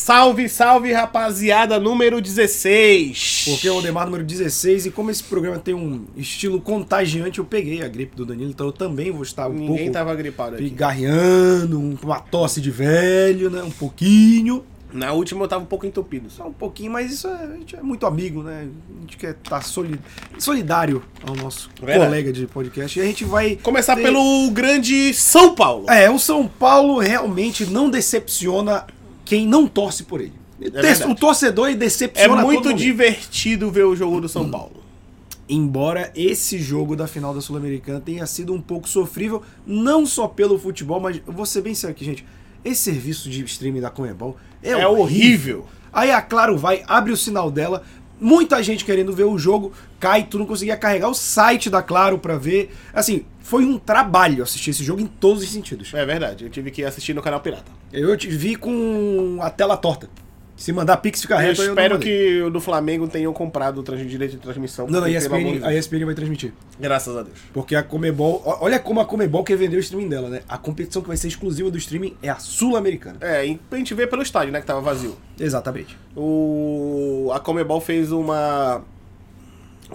Salve, salve, rapaziada, número 16. Porque é o Odemar número 16 e como esse programa tem um estilo contagiante, eu peguei a gripe do Danilo, então eu também vou estar um Ninguém pouco tava gripado aqui. pigarreando, um- uma tosse de velho, né? Um pouquinho. Na última eu tava um pouco entupido. Só um pouquinho, mas isso é, a gente é muito amigo, né? A gente quer estar soli- solidário ao nosso Verdade. colega de podcast. E a gente vai. Começar ter- pelo grande São Paulo. É, o São Paulo realmente não decepciona quem não torce por ele. verdade. o torcedor É decepciona todo muito divertido ver o jogo do São Paulo. Embora esse jogo da final da Sul-Americana tenha sido um pouco sofrível, não só pelo futebol, mas ser bem sério aqui, gente. Esse serviço de streaming da Comebol é, É horrível. Aí a Claro vai, abre o sinal dela, muita gente querendo ver o jogo, cai, tu não conseguia carregar o site da Claro pra ver. Assim, foi um trabalho assistir esse jogo em todos os sentidos. É verdade, eu tive que assistir no canal Pirata. Eu te vi com a tela torta. Se mandar Pix fica Eu reto, eu espero mandei. que o do Flamengo tenham comprado o direito de transmissão. Não, não, a ESPN, a. ESPN vai transmitir. Graças a Deus. Porque a Comebol. Olha como a Comebol quer vender o streaming dela, né? A competição que vai ser exclusiva do streaming é a Sul-Americana. É, e a gente vê pelo estádio, né, que tava vazio. Exatamente. O a Comebol fez uma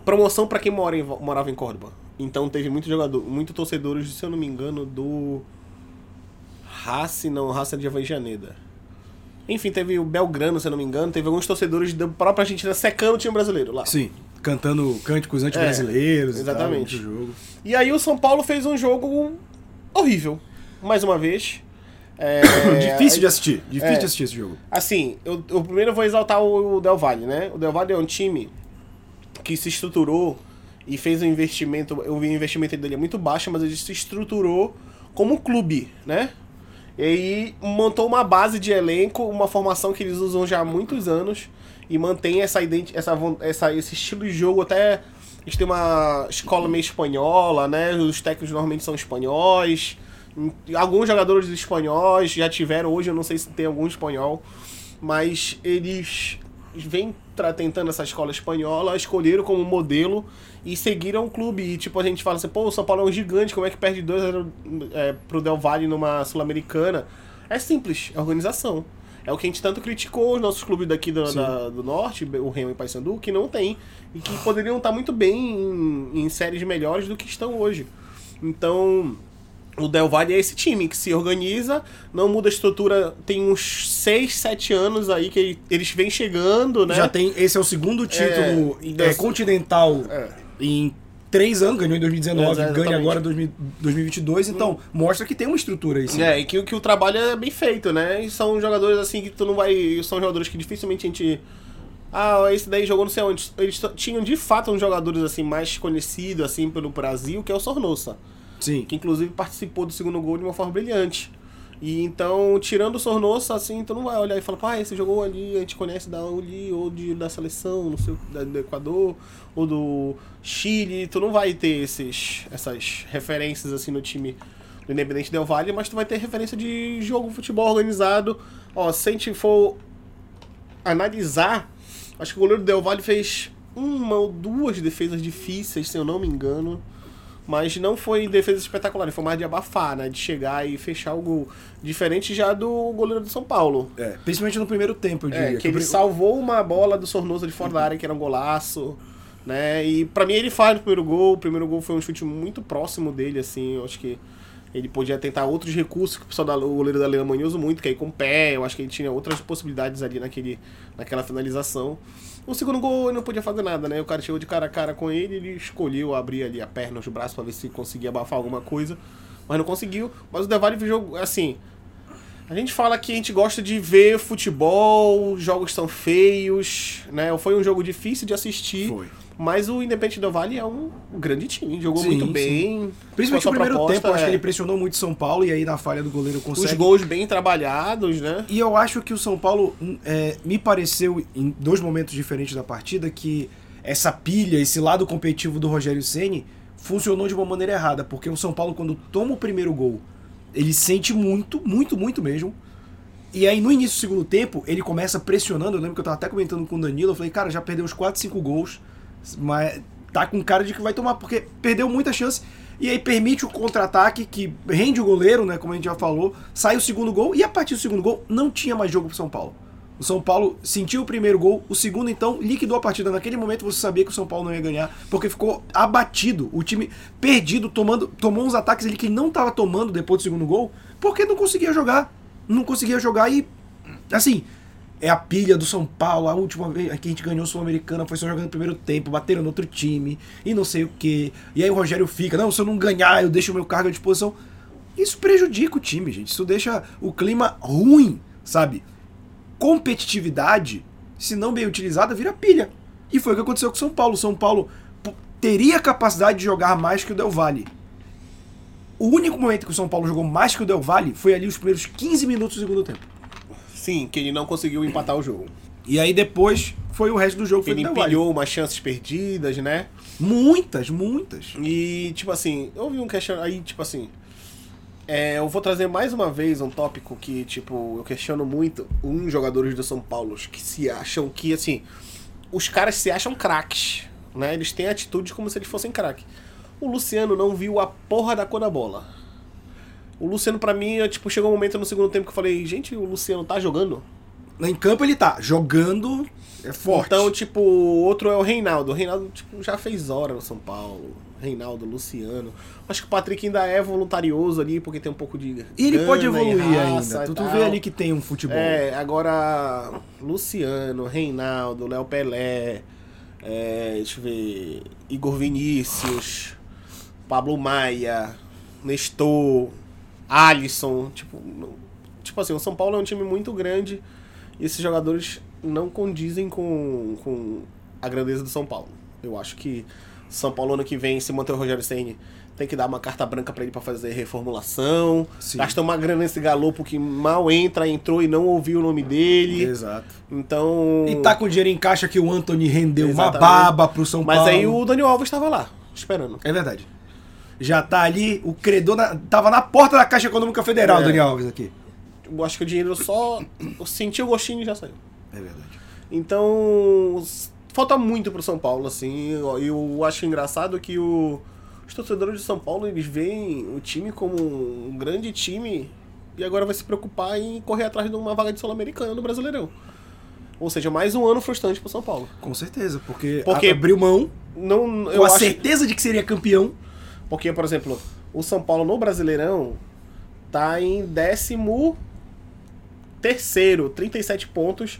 promoção pra quem mora em, morava em Córdoba. Então teve muito jogador, muito torcedores, se eu não me engano, do Racing, não, é de Avellaneda. Enfim, teve o Belgrano, se eu não me engano, teve alguns torcedores da própria Argentina secando o time brasileiro lá. Sim. Cantando cânticos anti-brasileiros. e tal, exatamente. durante o jogo. E aí o São Paulo fez um jogo horrível, mais uma vez. É, Difícil de assistir. Difícil É. de assistir esse jogo. Assim, eu, eu primeiro vou exaltar o Del Valle, né? O Del Valle é um time que se estruturou e fez um investimento. Eu vi o investimento dele é muito baixo, mas ele se estruturou como clube, né? E aí montou uma base de elenco, uma formação que eles usam já há muitos anos e mantém essa, essa, essa esse estilo de jogo até. Eles têm uma escola meio espanhola, né? Os técnicos normalmente são espanhóis. Alguns jogadores espanhóis já tiveram, hoje eu não sei se tem algum espanhol, mas eles vêm tentando essa escola espanhola, escolheram como modelo e seguiram o clube. E tipo, a gente fala assim, pô, o São Paulo é um gigante, como é que perde 2 é, pro Del Valle numa Sul-Americana? É simples, é organização. É o que a gente tanto criticou os nossos clubes daqui do, da- do norte, o Remo e Paysandu, que não tem. E que poderiam estar muito bem em, em séries melhores do que estão hoje. Então, o Del Valle é esse time que se organiza, não muda a estrutura, tem uns 6, 7 anos aí que ele- eles vêm chegando, né? Já tem. Esse é o segundo título e é, dessa- continental É. em três anos, ganhou em 2019, É, ganha agora em 2000 2022, então mostra que tem uma estrutura aí. sim. É, e que, que o trabalho é bem feito, né? E são jogadores assim que tu não vai. São jogadores que dificilmente a gente. Ah, esse daí jogou não sei onde. Eles tinham de fato uns jogadores assim mais conhecidos assim pelo Brasil, que é o Sornosa. Sim. que inclusive participou do segundo gol de uma forma brilhante. E então, tirando o Sornosa, assim, tu não vai olhar e falar, pá, esse jogou ali, a gente conhece da ali, ou de, da seleção, não sei, da- do Equador, ou do Chile, tu não vai ter esses, essas referências assim no time do Independente Del Valle, mas tu vai ter referência de jogo, futebol organizado. Ó, se a gente for analisar, acho que o goleiro Del Valle fez uma ou duas defesas difíceis, se eu não me engano. Mas não foi defesa espetacular, foi mais de abafar, né? De chegar e fechar o gol. Diferente já do goleiro do São Paulo. É, principalmente no primeiro tempo, eu diria. É, que ele salvou uma bola do Sornosa de fora da área, que era um golaço. Né? E pra mim ele faz o primeiro gol. O primeiro gol foi um chute muito próximo dele, assim. Eu acho que ele podia tentar outros recursos que o pessoal da, o goleiro da Alemanha usa muito, que é ir com o pé. Eu acho que ele tinha outras possibilidades ali naquele, naquela finalização. O segundo gol ele não podia fazer nada, né? O cara chegou de cara a cara com ele, ele escolheu abrir ali a perna, os braços pra ver se conseguia abafar alguma coisa. Mas não conseguiu. Mas o Devali jogou, assim, a gente fala que a gente gosta de ver futebol, os jogos são feios, né? Foi um jogo difícil de assistir. Foi. Mas o Independente Del Vale é um grande time, jogou Sim, muito sim. bem. Principalmente com a no primeiro proposta, tempo, eu acho é, que ele pressionou muito São Paulo e aí na falha do goleiro Os consegue. gols bem trabalhados, né? E eu acho que o São Paulo hum, é, me pareceu, em dois momentos diferentes da partida, que essa pilha, esse lado competitivo do Rogério Ceni funcionou de uma maneira errada, porque o São Paulo, quando toma o primeiro gol, ele sente muito, muito, muito mesmo. E aí, no início do segundo tempo, ele começa pressionando. Eu lembro que eu tava até comentando com o Danilo. Eu falei, cara, já perdeu uns 4, 5 gols. Mas tá com cara de que vai tomar, porque perdeu muita chance. E aí permite o contra-ataque, que rende o goleiro, né? Como a gente já falou. Sai o segundo gol. E a partir do segundo gol, não tinha mais jogo pro São Paulo. O São Paulo sentiu o primeiro gol, o segundo então liquidou a partida. Naquele momento você sabia que o São Paulo não ia ganhar, porque ficou abatido, o time perdido, tomando, tomou uns ataques ali que ele não estava tomando depois do segundo gol, porque não conseguia jogar. Não conseguia jogar e assim, é a pilha do São Paulo, a última vez que a gente ganhou Sul-Americana foi só jogando no primeiro tempo, bateram no outro time e não sei o que. E aí o Rogério fica, não, se eu não ganhar, eu deixo o meu cargo à disposição. Isso prejudica o time, gente. Isso deixa o clima ruim, sabe? competitividade, se não bem utilizada, vira pilha. E foi o que aconteceu com o São Paulo. O São Paulo teria capacidade de jogar mais que o Del Valle. O único momento que o São Paulo jogou mais que o Del Valle foi ali os primeiros 15 minutos do segundo tempo. Sim, que ele não conseguiu empatar o jogo. E aí depois foi o resto do jogo. Que ele empilhou umas chances perdidas, né? Muitas, muitas. E, tipo assim, eu vi um questionamento aí, tipo assim, é, eu vou trazer mais uma vez um tópico que, tipo, eu questiono muito uns jogadores do São Paulo que se acham que, assim, os caras se acham craques, né? Eles têm atitude como se eles fossem craques. O Luciano não viu a porra da cor da bola. O Luciano, para mim, é, tipo, chegou um momento no segundo tempo que eu falei, gente, o Luciano tá jogando? Em campo ele tá, jogando é forte. Então, tipo, outro é o Reinaldo. O Reinaldo, tipo, já fez hora no São Paulo. Reinaldo, Luciano. Acho que o Patrick ainda é voluntarioso ali, porque tem um pouco de. E ele pode evoluir ainda. Tu, tu vê ali que tem um futebol. É, agora. Luciano, Reinaldo, Léo Pelé. É, deixa eu ver. Igor Vinícius. Pablo Maia. Nestor. Alisson. Tipo, tipo assim, o São Paulo é um time muito grande. E esses jogadores não condizem com, com a grandeza do São Paulo. Eu acho que São Paulo ano que vem, se manter o Rogério Senni, tem que dar uma carta branca para ele para fazer reformulação. Sim. Gasta uma grana nesse galopo que mal entra, entrou e não ouviu o nome dele. Exato. Então. E tá com dinheiro em caixa que o Anthony rendeu Exatamente. uma baba pro São Mas Paulo. Mas aí o Daniel Alves estava lá, esperando. É verdade. Já tá ali, o credor na, tava na porta da Caixa Econômica Federal, é. Daniel Alves aqui. Eu acho que o dinheiro só. sentiu o gostinho e já saiu. É verdade. Então, falta muito pro São Paulo, assim. Eu acho engraçado que o, os torcedores de São Paulo, eles veem o time como um grande time e agora vai se preocupar em correr atrás de uma vaga de Sul-Americana no Brasileirão. Ou seja, mais um ano frustrante pro São Paulo. Com certeza, porque, porque abriu mão não, com a acho... certeza de que seria campeão. Porque, por exemplo, o São Paulo no Brasileirão tá em décimo terceiro, 37 pontos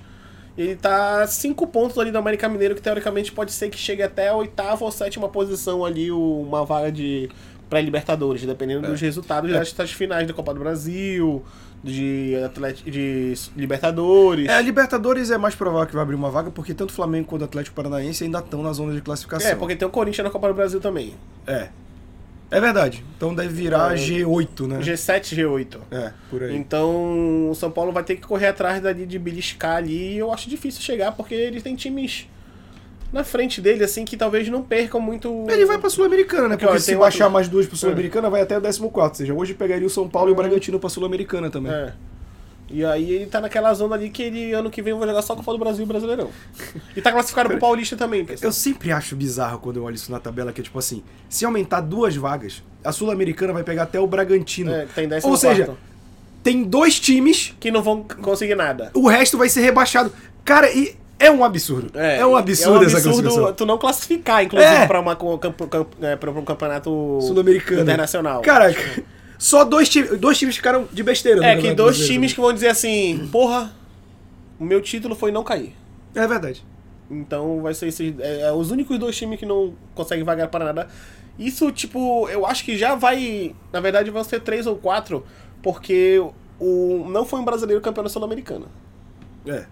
ele tá cinco pontos ali do América Mineiro, que teoricamente pode ser que chegue até a oitava ou sétima posição ali, uma vaga de pré-libertadores, dependendo é. dos resultados é. das finais da Copa do Brasil, de, Atlético, de Libertadores. É, a Libertadores é mais provável que vai abrir uma vaga, porque tanto o Flamengo quanto o Atlético Paranaense ainda estão na zona de classificação. É, porque tem o Corinthians na Copa do Brasil também. É. É verdade. Então deve virar é, G8, né? G7, G8. É, por aí. Então o São Paulo vai ter que correr atrás dali de beliscar ali. E eu acho difícil chegar, porque ele tem times na frente dele, assim, que talvez não percam muito. Ele vai pra Sul-Americana, né? Porque, porque se baixar outro... mais duas pra Sul-Americana, é. vai até o 14. Ou seja, hoje pegaria o São Paulo é. e o Bragantino pra Sul-Americana também. É. E aí ele tá naquela zona ali que ele ano que vem vai jogar só com o do Brasil e Brasileirão. E tá classificado pro Paulista também, pessoal. Eu sempre acho bizarro quando eu olho isso na tabela, que é tipo assim, se aumentar duas vagas, a Sul-Americana vai pegar até o Bragantino. É, tem 10 Ou seja, tem dois times que não vão conseguir nada. O resto vai ser rebaixado. Cara, e é um absurdo. É, é um absurdo, é um absurdo essa classificação. tu não classificar, inclusive, é. pra, uma, é, pra um campeonato sul-americano internacional. Cara, só dois, times, dois times ficaram de besteira. É, que dois times que vão dizer assim, porra, o meu título foi não cair. É verdade. Então vai ser esses, é, é, os únicos dois times que não conseguem vagar para nada. Isso, tipo, eu acho que já vai. Na verdade, vão ser três ou quatro, porque o, não foi um brasileiro campeão sul-americana. É.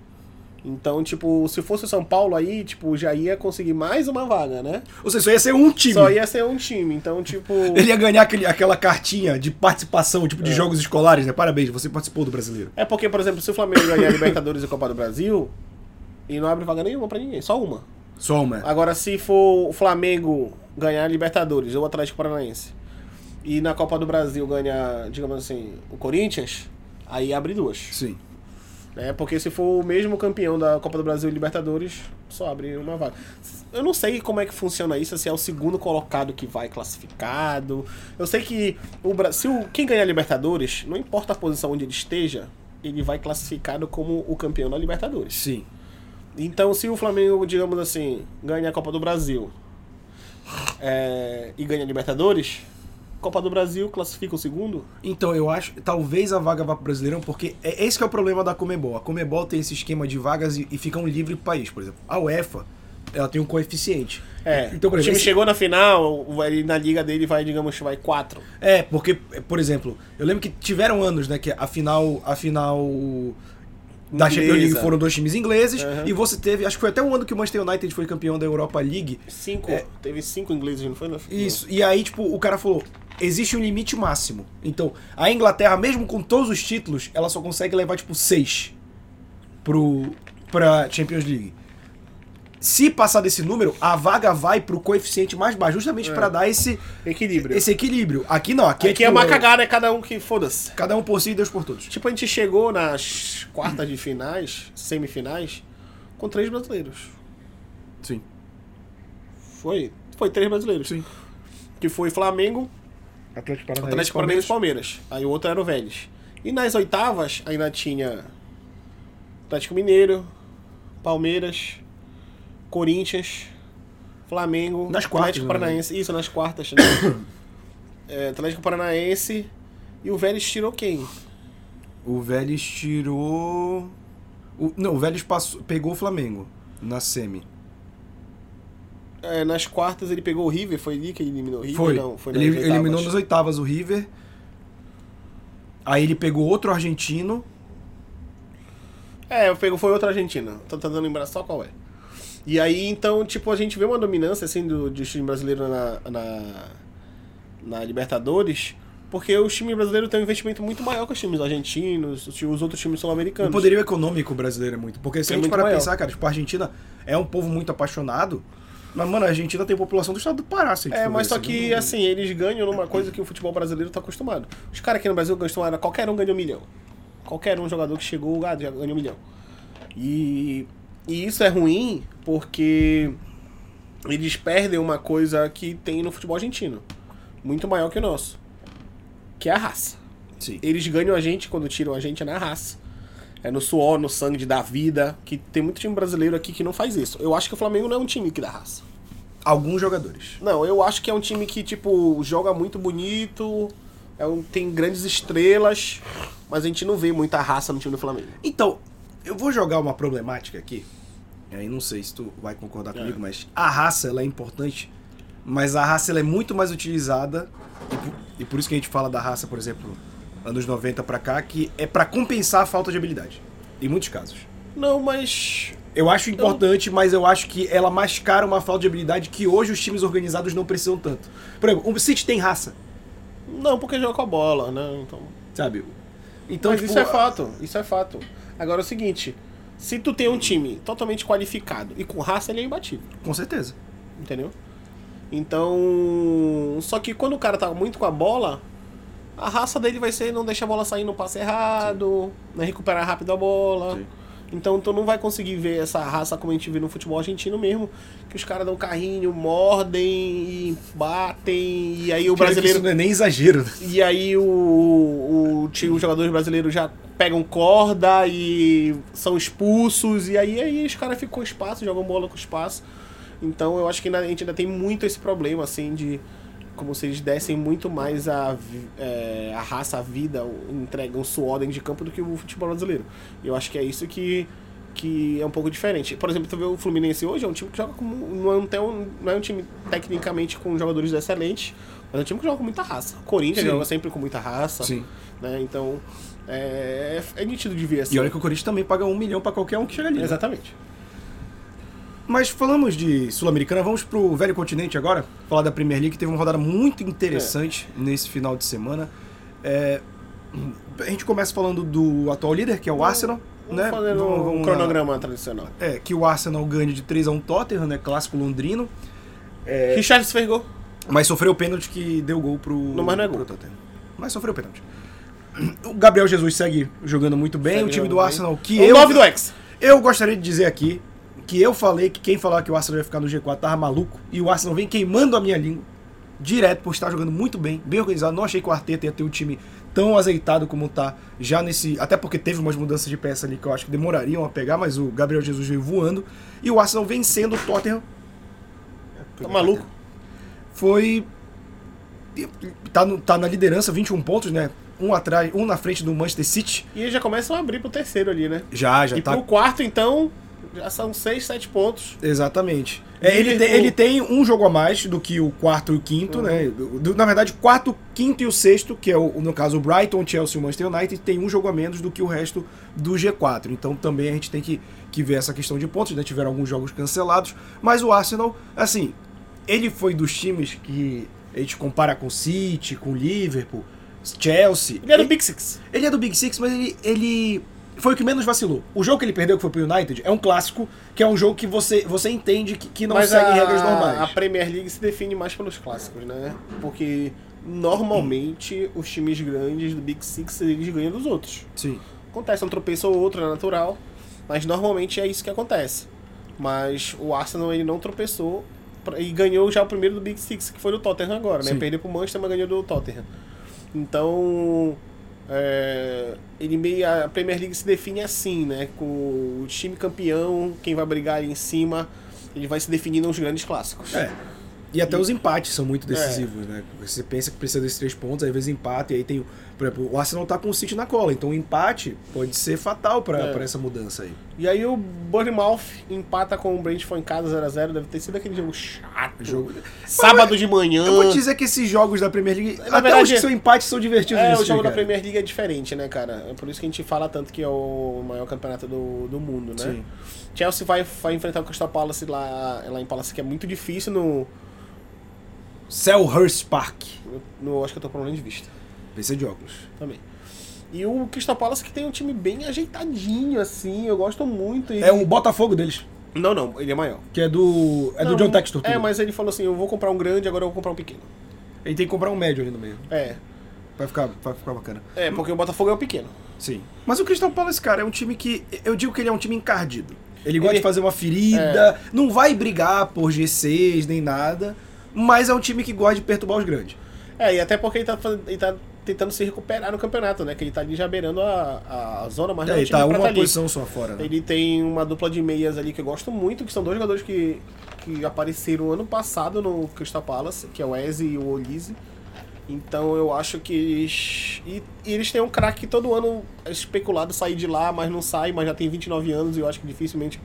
Então, tipo, se fosse o São Paulo aí, tipo, já ia conseguir mais uma vaga, né? Ou seja, só ia ser um time. Só ia ser um time, então, tipo... Ele ia ganhar aquele, aquela cartinha de participação, tipo, de é. jogos escolares, né? Parabéns, você participou do Brasileiro. É porque, por exemplo, se o Flamengo ganhar Libertadores e Copa do Brasil, e não abre vaga nenhuma pra ninguém, só uma. Só uma. Agora, se for o Flamengo ganhar Libertadores ou o Atlético Paranaense, e na Copa do Brasil ganhar, digamos assim, o Corinthians, aí abre duas. Sim. Né? Porque se for o mesmo campeão da Copa do Brasil e Libertadores, só abre uma vaga. Eu não sei como é que funciona isso, se é o segundo colocado que vai classificado. Eu sei que o o, quem ganhar Libertadores, não importa a posição onde ele esteja, ele vai classificado como o campeão da Libertadores. Sim. Então, se o Flamengo, digamos assim, ganha a Copa do Brasil é, e ganha a Libertadores, Copa do Brasil classifica o segundo? Então, eu acho, talvez a vaga vá pro Brasileirão, porque é esse que é o problema da Comebol. A Comebol tem esse esquema de vagas e, e fica um livre pro país, por exemplo. A UEFA, ela tem um coeficiente. É, Então, por o exemplo, time esse- chegou na final, ele, na liga dele vai, digamos, vai quatro. É, porque, por exemplo, eu lembro que tiveram anos, né, que a final, a final da Inglesa. Champions League foram dois times ingleses, Uhum. e você teve, acho que foi até um ano que o Manchester United foi campeão da Europa League. Cinco, É. teve cinco ingleses, não foi? Na final? Isso, e aí, tipo, o cara falou, existe um limite máximo. Então, a Inglaterra, mesmo com todos os títulos, ela só consegue levar, tipo, seis pro, pra Champions League. Se passar desse número, a vaga vai pro coeficiente mais baixo, justamente É. pra dar esse, Equilíbrio. esse equilíbrio. Aqui não, aqui, Aqui é tipo, uma cagada, é cada um que foda-se. Cada um por si e Deus por todos. Tipo, a gente chegou nas quartas de finais, semifinais, com três brasileiros. Sim. Foi? Foi três brasileiros. Sim. Que foi Flamengo, Atlético Paranaense, Atlético Paranaense e Palmeiras. Aí o outro era o Vélez. E nas oitavas ainda tinha Atlético Mineiro, Palmeiras, Corinthians, Flamengo, Nas quartas, Atlético né? Paranaense. Isso, nas quartas. né? É, Atlético Paranaense e o Vélez tirou quem? O Vélez tirou. o- não, o Vélez passou, pegou o Flamengo na semi. É, nas quartas ele pegou o River, foi ali que ele eliminou o River? Foi. Não, foi ele oitavas. eliminou nas oitavas o River. Aí ele pegou outro argentino. É, pegou, foi outra Argentina. Tô tentando lembrar só qual é. E aí, então, tipo, a gente vê uma dominância, assim, do, do time brasileiro na, na, na Libertadores, porque os times brasileiros têm um investimento muito maior que os times argentinos, os, os outros times O sul-americanos. poderio econômico brasileiro é muito. Porque se É a gente parar maior. pensar, cara, tipo, a Argentina é um povo muito apaixonado. Mas, mano, a Argentina tem população do estado do Pará, se É, mas só que, não- assim, eles ganham numa coisa que o futebol brasileiro tá acostumado. Os caras aqui no Brasil acostumaram, qualquer um ganha um milhão. Qualquer um jogador que chegou, ah, ganha um milhão. E, e isso é ruim porque eles perdem uma coisa que tem no futebol argentino. Muito maior que o nosso. Que é a raça. Sim. Eles ganham a gente quando tiram a gente é na raça. É no suor, no sangue da vida. Que tem muito time brasileiro aqui que não faz isso. Eu acho que o Flamengo não é um time que dá raça. Alguns jogadores. Não, eu acho que é um time que, tipo, joga muito bonito, é um, tem grandes estrelas, mas a gente não vê muita raça no time do Flamengo. Então, eu vou jogar uma problemática aqui. E aí não sei se tu vai concordar É. comigo, mas a raça ela é importante, mas a raça ela é muito mais utilizada e por, e por isso que a gente fala da raça, por exemplo, anos 90 pra cá, que é pra compensar a falta de habilidade. Em muitos casos. Não, mas. Eu acho importante, mas eu acho que ela mascara uma falta de habilidade que hoje os times organizados não precisam tanto. Por exemplo, o City tem raça, Não, porque joga com a bola, né? Então. sabe? Então, mas tipo, isso é fato, isso é fato. Agora é o seguinte: se tu tem um time totalmente qualificado e com raça, ele é imbatível. com certeza. Entendeu? Então. Só que quando o cara tá muito com a bola, a raça dele vai ser não deixar a bola sair no passe errado, né, recuperar rápido a bola. Sim. Então tu não vai conseguir ver essa raça como a gente vê no futebol argentino mesmo, que os caras dão carrinho, mordem e batem, e aí o brasileiro. Isso não é nem exagero. né? E aí o, o, time- os jogadores brasileiros já pegam corda e são expulsos, e aí, aí os caras ficam com espaço, jogam bola com espaço. Então eu acho que a gente ainda tem muito esse problema, assim, de como se eles dessem muito mais a, é, a raça, a vida, entregam suor dentro de campo do que o futebol brasileiro. Eu acho que é isso que, que é um pouco diferente. Por exemplo, tu vê o Fluminense hoje, é um time que joga com. Não é um, não é um time tecnicamente com jogadores excelentes, mas é um time que joga com muita raça. O Corinthians Sim. joga sempre com muita raça. Sim. Né? Então, é, é nítido de ver assim. E olha que o Corinthians também paga um milhão pra qualquer um que chega ali. né? Mas falamos de Sul-Americana, vamos pro velho continente agora, falar da Premier League, que teve uma rodada muito interessante nesse final de semana. É, a gente começa falando do atual líder, que é o Arsenal, Vamos né? fazer Vamos- um lá. cronograma tradicional. É, que o Arsenal ganha de 3 a 1 Tottenham, né? Clássico londrino. É, Richard fez gol. mas sofreu o pênalti que deu gol pro, Não, mas não é gol. Tottenham. Mas sofreu o pênalti. O Gabriel Jesus segue jogando muito bem, Segue o time do Arsenal, bem. que o eu... 9 do X. Eu gostaria de dizer aqui que eu falei que quem falar que o Arsenal ia ficar no G4 tava maluco. E o Arsenal vem queimando a minha língua. Direto por estar jogando muito bem, bem organizado. Não achei que o Arteta ia ter um time tão azeitado como tá já nesse. Até porque teve umas mudanças de peça ali que eu acho que demorariam a pegar, mas o Gabriel Jesus veio voando. E o Arsenal vencendo o Tottenham. Tá maluco? Foi. Tá, no- tá na liderança, 21 pontos, né? Um atrás, um na frente do Manchester City. E eles já começam a abrir pro terceiro ali, né? Já, já e tá. pro quarto, então, já são seis, sete pontos. Exatamente. É, ele, tem, ele tem um jogo a mais do que o quarto e o quinto, Uhum. né? Do- na verdade, o quarto, quinto e o sexto, que é o, no caso o Brighton, Chelsea e o Manchester United, tem um jogo a menos do que o resto do G4. Então também a gente tem que, que ver essa questão de pontos, né? Tiveram alguns jogos cancelados. Mas o Arsenal, assim, ele foi dos times que a gente compara com o City, com o Liverpool, Chelsea. Ele era o Big Six. Ele é do Big Six, mas ele, ele foi o que menos vacilou. O jogo que ele perdeu, que foi pro United, é um clássico, que é um jogo que você, você entende que, que não Mas segue a, regras normais. a Premier League se define mais pelos clássicos, né? Porque normalmente os times grandes do Big Six eles ganham dos outros. Sim. Acontece um tropeço ou outro, é natural, mas normalmente é isso que acontece. Mas o Arsenal ele não tropeçou e ganhou já o primeiro do Big Six, que foi do Tottenham agora, né? Sim. Perdeu pro Manchester, mas ganhou do Tottenham. Então, é, meio, a Premier League se define assim, né? Com o time campeão, quem vai brigar ali em cima, ele vai se definindo nos grandes clássicos. É. E até os empates são muito decisivos, né? Você pensa que precisa desses três pontos, aí às vezes empate, e aí tem. Por exemplo, o Arsenal tá com o City na cola, então o empate pode ser fatal pra É. pra essa mudança aí. E aí o Bournemouth empata com o Brentford em casa 0x0, deve ter sido aquele jogo chato. Jogo... Sábado de manhã. Eu vou te dizer que esses jogos da Premier League, até verdade, os que são empates, são divertidos É, o jogo da. Premier League é diferente, né, cara? É por isso que a gente fala tanto que é o maior campeonato do, do mundo, né? Sim. Chelsea vai, vai enfrentar o Crystal Palace lá, lá em Palace, que é muito difícil no, Selhurst Park. no. Acho que eu tô problema de vista PC de óculos. também. E o Crystal Palace que tem um time bem ajeitadinho, assim, eu gosto muito. e- É o Botafogo deles, Não, não, ele é maior. que é do. É do Não, John Textor. É, tudo. mas ele falou assim: eu vou comprar um grande, agora eu vou comprar um pequeno. Ele tem que comprar um médio ali no meio. É, Vai ficar, vai ficar bacana. é porque o Botafogo é o pequeno. Sim. Mas o Crystal Palace, cara, é um time que. Eu digo que ele é um time encardido. Ele gosta Ele- de fazer uma ferida, não vai brigar por G6 nem nada, mas é um time que gosta de perturbar os grandes. É, e até porque ele tá, ele tá tentando se recuperar no campeonato, né? Que ele tá ali já beirando a, a zona, mas não É, é um ele time tá uma tá posição só fora. Né? Ele tem uma dupla de meias ali que eu gosto muito, que são dois jogadores que, que apareceram ano passado no Crystal Palace, que é o Eze e o Olise. Então eu acho que eles. E, e eles têm um craque que todo ano é especulado sair de lá, mas não sai, mas já tem 29 anos e eu acho que dificilmente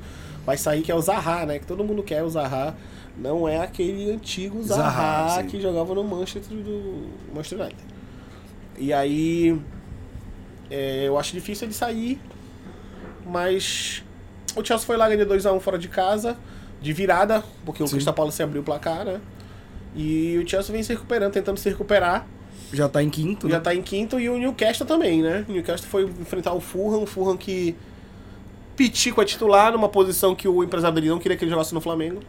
vai sair, que é o Zaha, né? Que todo mundo quer o Zaha. Não é aquele antigo Zaha, Zaha, que jogava no Manchester do Manchester United. E aí. é, eu acho difícil ele sair. Mas o Chelsea foi lá ganhou 2x1 fora de casa, de virada, porque o Sim. Crystal Palace abriu o placar, né? E o Chelsea vem se recuperando, tentando se recuperar. Já tá em quinto, Já né? tá em quinto e o Newcastle também, né? O Newcastle foi enfrentar o Fulham, o Fulham que Pitico é titular numa posição que o empresário dele não queria que ele jogasse no Flamengo.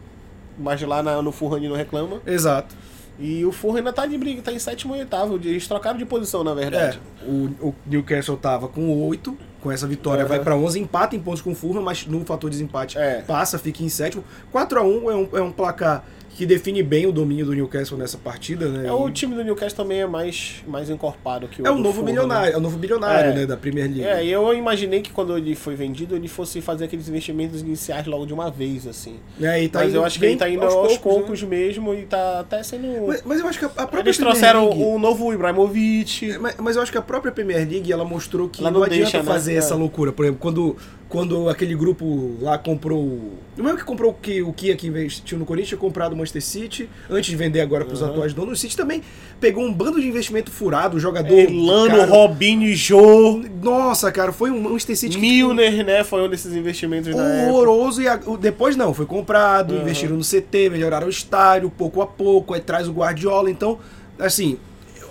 Mas lá na- no ele não reclama. Exato. E o Fulham ainda tá de briga, tá em sétimo e oitavo. Eles trocaram de posição, na É, verdade. o, o Newcastle tava com 8, com essa vitória Uhum. vai pra 11, empata em pontos com o Fulham, mas no fator desempate É. passa, fica em sétimo. 4x1 é um, é um placar que define bem o domínio do Newcastle nessa partida, né? É, o time do Newcastle também é mais, mais encorpado que o é o novo Fulham, milionário, né? é o novo bilionário, É. né, da Premier League. É, eu imaginei que quando ele foi vendido, ele fosse fazer aqueles investimentos iniciais logo de uma vez, assim. É, tá Mas eu acho que ele tá indo aos, poucos, né? mesmo e tá até sendo. Mas, mas eu acho que a, própria Eles Premier trouxeram League- o novo Ibrahimovic. Mas, mas eu acho que a própria Premier League ela mostrou que Ela não, não adianta deixa, né? fazer É. essa loucura. Por exemplo, quando, quando aquele grupo lá comprou. Não mesmo que comprou o que o Kia que investiu no Corinthians, comprado o Manchester City, antes de vender agora para os Uhum. atuais donos. O City também pegou um bando de investimento furado, o jogador. Elano, cara, Robinho, Jô, Nossa, cara, foi um Manchester City que Milner, né? Foi um desses investimentos horroroso e a- o- depois não, foi comprado, Uhum. investiram no CT, melhoraram o estádio pouco a pouco, aí traz o Guardiola, então, assim,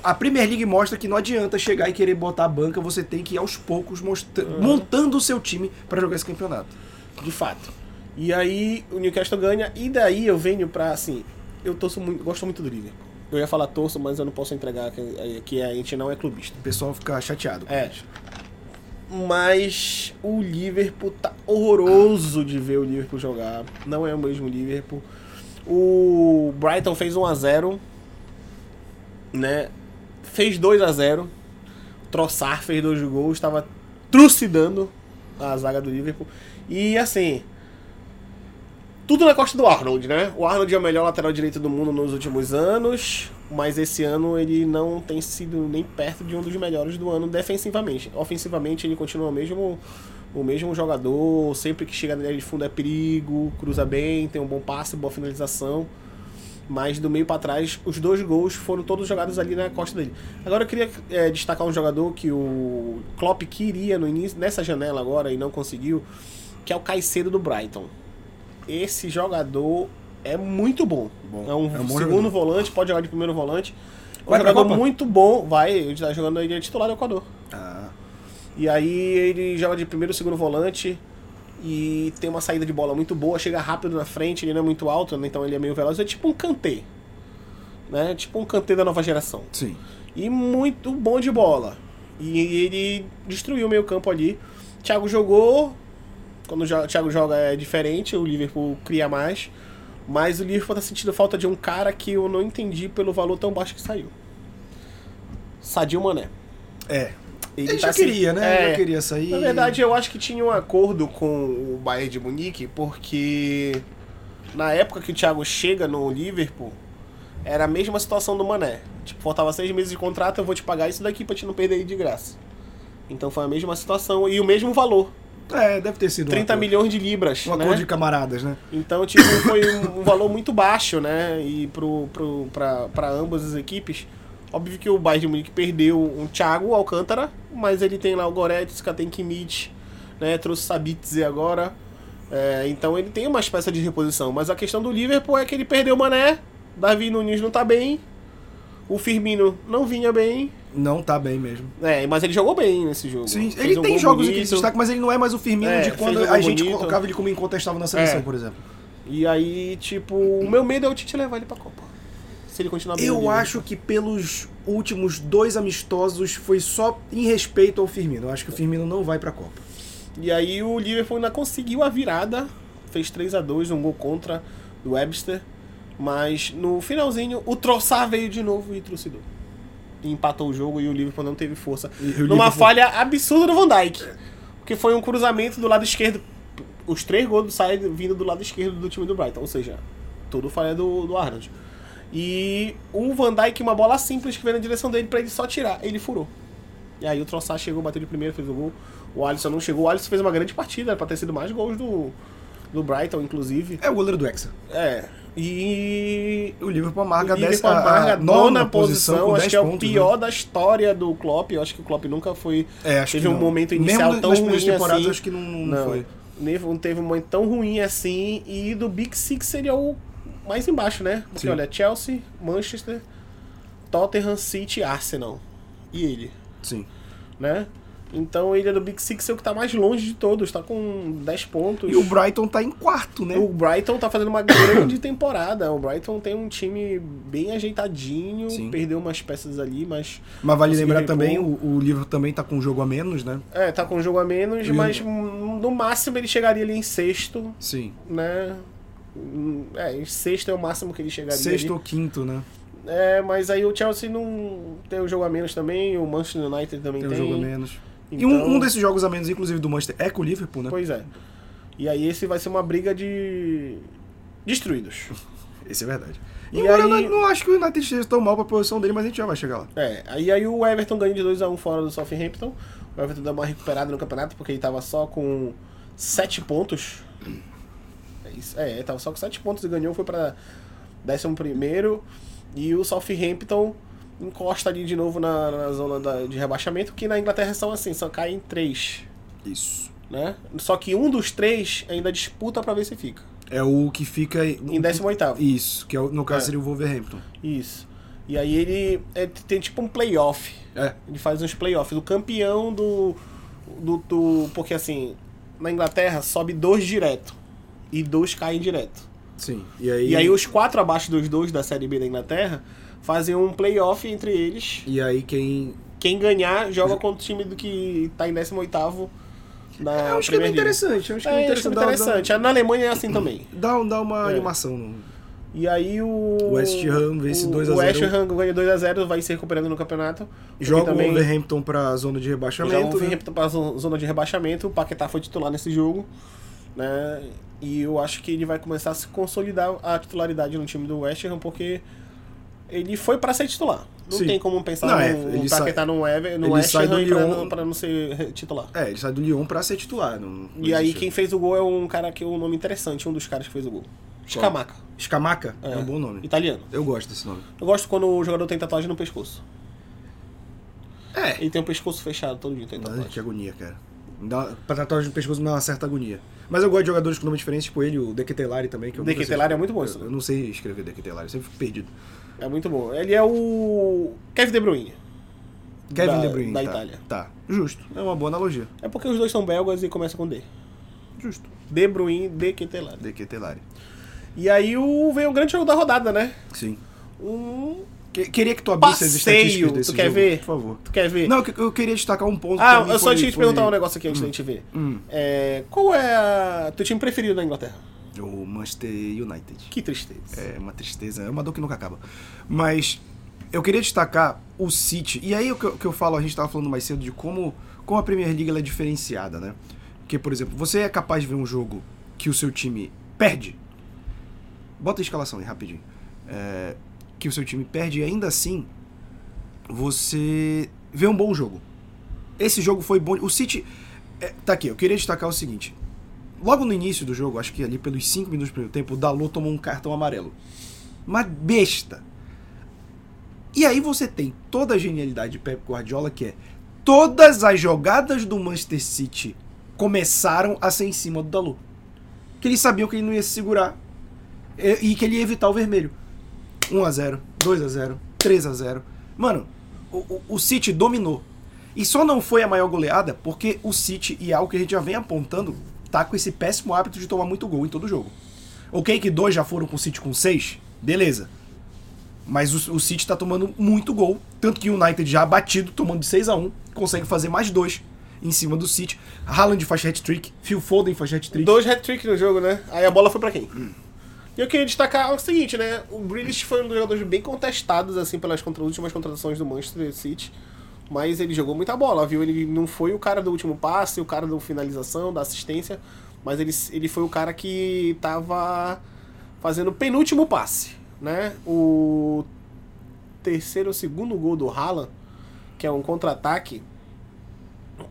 a Premier League mostra que não adianta chegar e querer botar a banca, você tem que ir aos poucos Uhum. montando o seu time para jogar esse campeonato. De fato. E aí o Newcastle ganha, e daí eu venho pra, assim, eu torço muito, gosto muito do Liverpool. Eu ia falar torço, mas eu não posso entregar que, que a gente não é clubista. O pessoal fica chateado. É. isso. Mas o Liverpool tá horroroso de ver o Liverpool jogar. Não é o mesmo Liverpool. O Brighton fez 1 a 0 né? Fez 2 a 0 Trossard fez dois gols, estava trucidando a zaga do Liverpool. E assim, tudo na costa do Arnold, né? O Arnold é o melhor lateral direito do mundo nos últimos anos, mas esse ano ele não tem sido nem perto de um dos melhores do ano defensivamente. Ofensivamente ele continua o mesmo o mesmo jogador, sempre que chega na linha de fundo é perigo, cruza bem, tem um bom passe, boa finalização. Mas do meio para trás, os dois gols foram todos jogados ali na costa dele. Agora eu queria é, destacar um jogador que o Klopp queria no início, nessa janela agora e não conseguiu, que é o Caicedo do Brighton. Esse jogador é muito bom. Bom, é um, é um segundo volante, pode jogar de primeiro volante. É um Vai jogador muito bom, vai, ele está jogando ele é titular do Equador. Ah, E aí ele joga de primeiro segundo volante e tem uma saída de bola muito boa, chega rápido na frente, ele não é muito alto, né, então ele é meio veloz, é tipo um Kanté. Né? Tipo um Kanté da nova geração. sim. E muito bom de bola. E ele destruiu o meio campo ali. Thiago jogou. Quando o Thiago joga é diferente, o Liverpool cria mais. Mas o Liverpool tá sentindo falta de um cara que eu não entendi pelo valor tão baixo que saiu. Sadio Mané. É. Ele, Ele já tá se- queria, né? é. Já queria sair. Na verdade, eu acho que tinha um acordo com o Bayern de Munique, porque na época que o Thiago chega no Liverpool, era a mesma situação do Mané. Tipo, faltava seis meses de contrato, eu vou te pagar isso daqui pra te não perder ele de graça. Então foi a mesma situação e o mesmo valor. É, deve ter sido um 30 acordo. milhões de libras, Um né? acordo de camaradas, né? Então, tipo, foi um, um valor muito baixo, né? E pro, pro, pra, pra ambas as equipes. Óbvio que o Bayern de Munique perdeu um Thiago Alcântara, mas ele tem lá o Goretzka, tem Kimmich, né? Trouxe Sabitzer agora. É, então ele tem uma espécie de reposição. Mas a questão do Liverpool é que ele perdeu o Mané, Davi Nunes não tá bem, o Firmino não vinha bem. Não tá bem mesmo. É, mas ele jogou bem nesse jogo. Sim, Fez ele um tem jogos em que bonito. ele se destaca, mas ele não é mais o Firmino É, de quando um a gente bonito. colocava ele como incontestável na seleção, É. por exemplo. E aí, tipo, o meu medo é o Tite levar ele pra Copa. Se ele continuar bem Eu Liverpool. acho que pelos últimos dois amistosos foi só em respeito ao Firmino. Eu acho que o Firmino não vai pra Copa. E aí o Liverpool ainda conseguiu a virada, fez 3 a 2 um gol contra do Webster, mas no finalzinho o Troçar veio de novo e trucidou. E empatou o jogo e o Liverpool não teve força. Numa falha absurda do Van Dijk, porque foi um cruzamento do lado esquerdo. Os três gols saem vindo do lado esquerdo do time do Brighton, ou seja, tudo falha do, do Arnold. E o Van Dijk, uma bola simples que veio na direção dele pra ele só tirar, ele furou. E aí o Troçar chegou, bateu de primeiro, fez o gol. O Alisson não chegou. O Alisson fez uma grande partida, era pra ter sido mais gols do, do Brighton, inclusive. É o goleiro do Hexa. É. E. O Liverpool amarga, o Liverpool a- amarga a nona posição posição, acho 10 que é o pontos, pior né? da história do Klopp. Eu acho que o Klopp nunca foi. É, acho teve um não. momento inicial Mesmo tão nas ruim temporadas, assim. acho que não, não Não, foi. não teve um momento tão ruim assim. E do Big Six seria o mais embaixo, né? Porque Sim. olha, Chelsea, Manchester, Tottenham City, Arsenal. E ele, Sim. né? Então ele é do Big Six, é o que tá mais longe de todos, tá com 10 pontos. E o Brighton tá em quarto, né? O Brighton tá fazendo uma grande temporada. O Brighton tem um time bem ajeitadinho, Sim. perdeu umas peças ali, mas. Mas vale lembrar repor. também, o, o Liverpool também tá com um jogo a menos, né? É, tá com um jogo a menos, E o- mas hum, no máximo ele chegaria ali em sexto, Sim. né? Hum, É, em sexto é o máximo que ele chegaria. Sexto ali. ou quinto, né? É, mas aí o Chelsea não tem um jogo a menos também, o Manchester United também Tem tem. um jogo a menos. Então, E um, um desses jogos a menos, inclusive do Manchester, é com o Liverpool, né? Pois é. E aí esse vai ser uma briga de. destruídos. Esse é verdade. E E aí- eu não, acho que o United esteja tão mal pra posição dele, mas a gente já vai chegar lá. É, aí, aí o Everton ganha de 2x1 fora do Southampton. O Everton deu uma recuperada no campeonato porque ele tava só com 7 pontos. É, tava só com 7 pontos e ganhou, foi pra 11. E o Southampton encosta ali de novo na, na zona da- de rebaixamento, que na Inglaterra são assim, só caem 3. Isso. Né? Só que um dos três ainda disputa pra ver se fica. É o que fica Em 18. Isso, que é, no caso É. seria o Wolverhampton. Isso. E aí ele é, tem tipo um playoff. É. Ele faz uns playoffs. O campeão do, do, do- Porque assim, na Inglaterra sobe dois direto. E dois caem direto. Sim. E aí, E aí os quatro abaixo dos dois da Série B da Inglaterra fazem um playoff entre eles. E aí quem. Quem ganhar joga contra o time do que tá em 18 na Eu acho que é Premier bem League. interessante. Eu acho que é, É, acho que é interessante. Dá- interessante. Na Alemanha é assim também. Dá, dá, dá uma É. animação. No... E aí o. West Ham vence o- 2 a O West 0. Ham ganha 2x0, vai se recuperando no campeonato. Joga o também Wolverhampton pra zona de joga o rebaixamento. né? Wolverhampton pra zo- zona de rebaixamento. O Paquetá foi titular nesse jogo. Né? E eu acho que ele vai começar a se consolidar a titularidade no time do West Ham, porque ele foi pra ser titular. Não Sim. tem como pensar Não, é, no, ele no sai- Paquetá no, Ever, no ele West sai do Lyon- não- pra não ser titular. É, ele sai do Lyon pra ser titular. Não, não E aí quem fez o gol é um cara que é um nome interessante, um dos caras que fez o gol. Scamaca, Scamaca é. um bom nome. italiano. Eu gosto desse nome. Eu gosto quando o jogador tem tatuagem no pescoço. É. Ele tem o pescoço fechado todo dia, tem Ai, tatuagem. que agonia, cara. Dá, pra tatuagem no pescoço me dá uma certa agonia. Mas eu gosto de jogadores com nome diferente, tipo ele, o Deketelari também. Que eu Deketelari é muito bom isso. Eu, eu não sei escrever Deketelari, eu sempre fico perdido. É muito bom. Ele é o Kevin De Bruyne. Kevin da, De Bruyne. Da tá, Itália. Tá, justo. É uma boa analogia. É porque os dois são belgas e começam com D. Justo. De Bruyne, De Ketelari. Deketelari. E aí o, veio um grande jogo da rodada, né? Sim. Um... Que- queria que tu abrisse as Passeio. estatísticas desse Tu quer jogo, ver? por favor. Tu quer ver? Não, eu, eu queria destacar um ponto. ah, eu só foi- tinha que te foi- perguntar um negócio aqui antes da gente ver. Hum. É, qual é a... teu time preferido da Inglaterra? O Manchester United. Que tristeza. É uma tristeza, é uma dor que nunca acaba. Mas eu queria destacar o City. E aí o que eu, que eu falo, a gente estava falando mais cedo de como, como a Premier League é diferenciada, né? Porque, por exemplo, você é capaz de ver um jogo que o seu time perde. Bota a escalação aí rapidinho. É, que o seu time perde e ainda assim você vê um bom jogo. Esse jogo foi bom. O City. é, tá aqui, eu queria destacar o seguinte. Logo no início do jogo, acho que ali pelos 5 minutos do primeiro tempo, o Dalot tomou um cartão amarelo. Uma besta. E aí você tem toda a genialidade de Pep Guardiola, que é todas as jogadas do Manchester City começaram a ser em cima do Dalot. Que eles sabiam que ele não ia se segurar e, e que ele ia evitar o vermelho. 1 a 0 2 a 0 3 a 0 Mano, o, o, o City dominou. E só não foi a maior goleada porque o City, e é algo que a gente já vem apontando, tá com esse péssimo hábito de tomar muito gol em todo jogo. Ok que dois já foram com o City com seis, beleza. Mas o, o City tá tomando muito gol, tanto que o United já batido, tomando de 6 a 1 consegue fazer mais dois em cima do City. Haaland faz hat-trick, Phil Foden faz hat-trick. Dois hat-trick no jogo, né? Aí a bola foi pra quem? E eu queria destacar o seguinte, né? O Grealish foi um dos jogadores bem contestados, assim, pelas contra últimas contratações do Manchester City. Mas ele jogou muita bola, viu? Ele não foi o cara do último passe, o cara da finalização, da assistência. Mas ele, ele foi o cara que tava fazendo o penúltimo passe, né? O terceiro ou segundo gol do Haaland, que é um contra-ataque,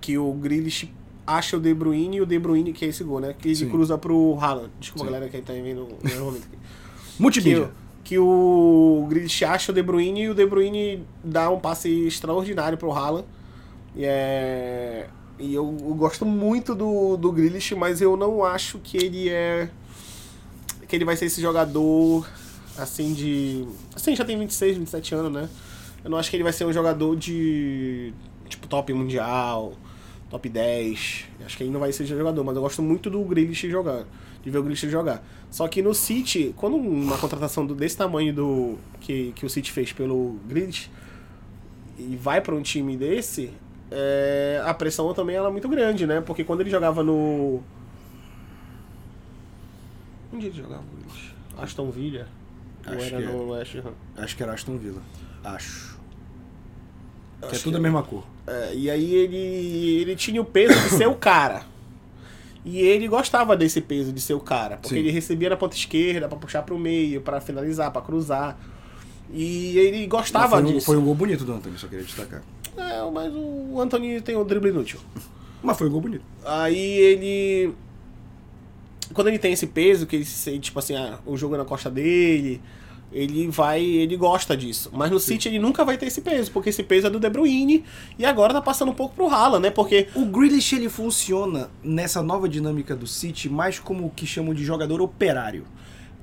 que o Grealish acha o De Bruyne e o De Bruyne que é esse gol, né? Que ele Sim. cruza pro Haaland. Desculpa, Sim. galera, que tá vendo no momento aqui. Que, Multimídia. o- que o Grealish acha o De Bruyne e o De Bruyne dá um passe extraordinário pro Haaland. E é... E eu, eu gosto muito do, do Grealish, mas eu não acho que ele é... Que ele vai ser esse jogador, assim, de... Assim, já tem 26, 27 anos, né? Eu não acho que ele vai ser um jogador de... Tipo, top mundial, top 10. Acho que não vai ser jogador, mas eu gosto muito do Grealish jogar. De ver o Grealish jogar. Só que no City, quando uma contratação desse tamanho do que, que o City fez pelo Grealish e vai para um time desse, é, a pressão também ela é muito grande, né? Porque quando ele jogava no. Onde ele jogava o Grealish? Aston Villa? Ou Acho era que é. no West Ham? Acho que era Aston Villa. Acho. Que é tudo que a mesma cor. É, e aí ele, ele tinha o peso de ser o cara. E ele gostava desse peso de ser o cara, porque Sim. ele recebia na ponta esquerda pra puxar pro meio, pra finalizar, pra cruzar. E ele gostava foi, um, disso. foi um gol bonito do Anthony, só queria destacar. É, mas o Anthony tem o drible inútil. Mas foi um gol bonito. Aí ele. Quando ele tem esse peso, que ele se sente, tipo assim, ah, o jogo é na costa dele, ele vai. ele gosta disso. Mas no City ele nunca vai ter esse peso, porque esse peso é do De Bruyne e agora tá passando um pouco pro Haaland, né? Porque O Grealish ele funciona nessa nova dinâmica do City mais como o que chamam de jogador operário.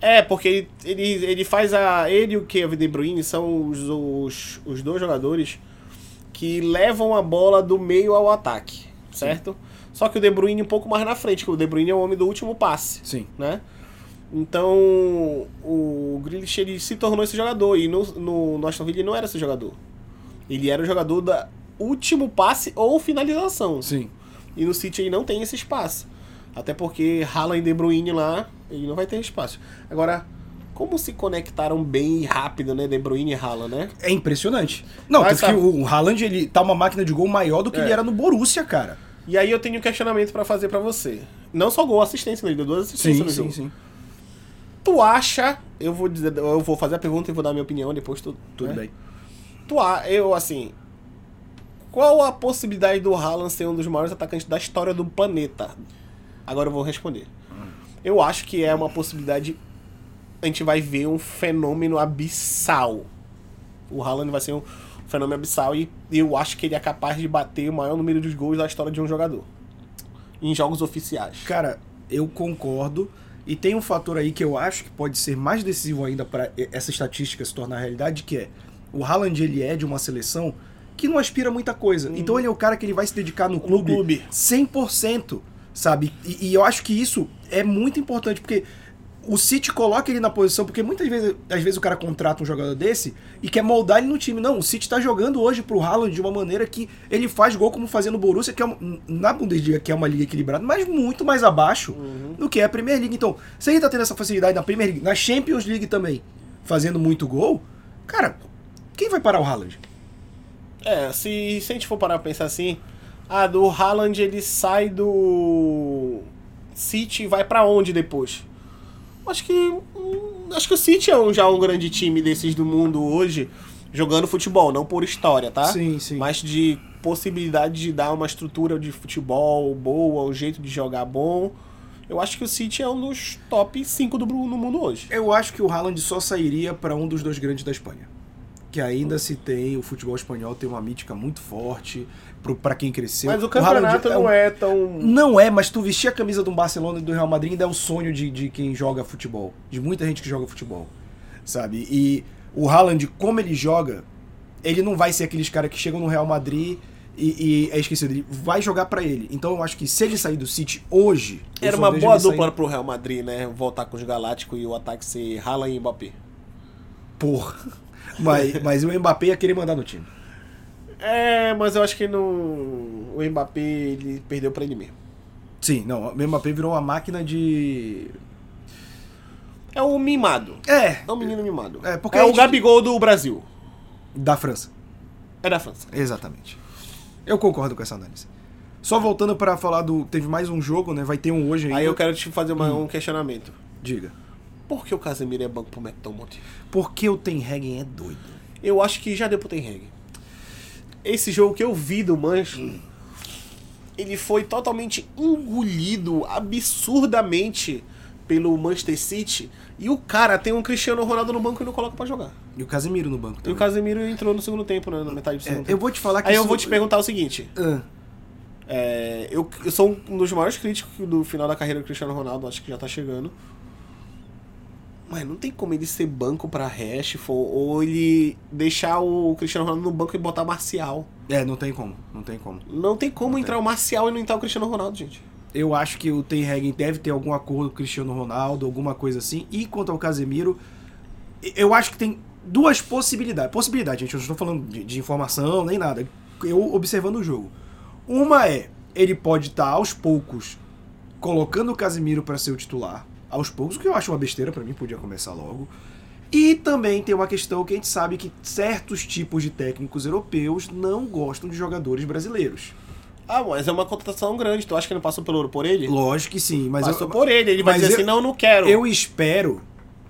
É, porque ele, ele, ele faz a. Ele e o Kevin De Bruyne são os, os, os dois jogadores que levam a bola do meio ao ataque, certo? Só que o De Bruyne um pouco mais na frente, que o De Bruyne é o homem do último passe, Sim. né? Então, o Grealish ele se tornou esse jogador, e no, no, no Aston Villa ele não era esse jogador. Ele era o jogador da último passe ou finalização. Sim. E no City ele não tem esse espaço. Até porque Haaland e De Bruyne lá, ele não vai ter espaço. Agora, Como se conectaram bem e rápido, né? De Bruyne e Haaland, né? É impressionante. Não, Mas tá- o Haaland, ele tá uma máquina de gol maior do que É. ele era no Borussia, cara. E aí eu tenho um questionamento pra fazer pra você. Não só gol, assistência, né? ele deu duas assistências no jogo. Tu acha, eu vou dizer, eu vou fazer a pergunta e vou dar minha opinião, depois tu. Tudo né? bem. Tu, a- eu, assim. Qual a possibilidade do Haaland ser um dos maiores atacantes da história do planeta? Agora eu vou responder. Eu acho que é uma possibilidade. A gente vai ver um fenômeno abissal. O Haaland vai ser um fenômeno abissal e eu acho que ele é capaz de bater o maior número de gols da história de um jogador. Em jogos oficiais. Cara, eu concordo. E tem um fator aí que eu acho que pode ser mais decisivo ainda para essa estatística se tornar realidade, que é o Haaland ele é de uma seleção que não aspira muita coisa. Então ele é o cara que ele vai se dedicar no clube, clube. 100%, sabe? E, e eu acho que isso é muito importante, porque o City coloca ele na posição, porque muitas vezes, às vezes o cara contrata um jogador desse e quer moldar ele no time. Não, o City tá jogando hoje pro Haaland de uma maneira que ele faz gol como fazia no Borussia, que é uma, na Bundesliga, que é uma liga equilibrada, mas muito mais abaixo do que é a Premier League. Então, se ele tá tendo essa facilidade na Premier League, na Champions League também, fazendo muito gol, cara, quem vai parar o Haaland? É, se, se a gente for parar pra pensar assim, ah, do Haaland ele sai do City e vai pra onde depois? Acho que hum, acho que o City é um, já um grande time desses do mundo hoje jogando futebol, não por história, tá? Sim, sim. Mas de possibilidade de dar uma estrutura de futebol boa, um jeito de jogar bom. Eu acho que o City é um dos top 5 do no mundo hoje. Eu acho que o Haaland só sairia para um dos dois grandes da Espanha. Que ainda se tem, o futebol espanhol tem uma mítica muito forte para quem cresceu. Mas o campeonato é não um- é tão Não é, mas tu vestir a camisa do Barcelona e do Real Madrid ainda é o sonho de, de quem joga futebol. De muita gente que joga futebol. Sabe? E o Haaland, como ele joga, ele não vai ser aqueles caras que chegam no Real Madrid e, e é esquecido. Ele vai jogar pra ele. Então eu acho que se ele sair do City hoje. Era uma boa dupla pro Real Madrid, né? Voltar com os Galácticos e o ataque ser Haaland e Mbappé. Porra. Mas, mas o Mbappé ia querer mandar no time. É, mas eu acho que não... o Mbappé ele perdeu pra ele mesmo. Sim, não. O Mbappé virou uma máquina de. É o mimado. É, É um menino mimado. É, porque é o gente- Gabigol do Brasil. da França. É da França. Exatamente. Eu concordo com essa análise. Só voltando para falar do. Teve mais um jogo, né? Vai ter um hoje ainda. Aí eu quero te fazer uma- um questionamento. Diga. Por que o Casemiro é banco pro McTominay? Porque o Ten Hagen é doido. Eu acho que já deu pro Ten Hag. Esse jogo que eu vi do Manchester, ele foi totalmente engolido absurdamente pelo Manchester City. E o cara tem um Cristiano Ronaldo no banco e não coloca pra jogar. E o Casemiro no banco E também. o Casemiro entrou no segundo tempo, né? Na metade do É, segundo eu tempo. vou te falar que. Aí eu isso- vou te perguntar o seguinte. Ah, É, eu, eu sou um dos maiores críticos do final da carreira do Cristiano Ronaldo, acho que já tá chegando. Mas não tem como ele ser banco pra Rashford ou ele deixar o Cristiano Ronaldo no banco e botar Marcial. é, não tem como. Não tem como. Não tem como entrar o Marcial e não entrar o Cristiano Ronaldo, gente. Eu acho que o Ten Hagen deve ter algum acordo com o Cristiano Ronaldo, alguma coisa assim. E quanto ao Casemiro, eu acho que tem duas possibilidades. Possibilidade, gente, eu não estou falando de, de informação nem nada. Eu observando o jogo. Uma é, ele pode estar aos poucos colocando o Casemiro para ser o titular. Aos poucos, o que eu acho uma besteira, para mim podia começar logo. E também tem uma questão que a gente sabe que certos tipos de técnicos europeus não gostam de jogadores brasileiros. Ah, mas é uma contratação grande. Tu acha que não passou pelo por ele? Lógico que sim, mas passou eu, por ele. Ele vai dizer eu- assim, não, não quero. Eu espero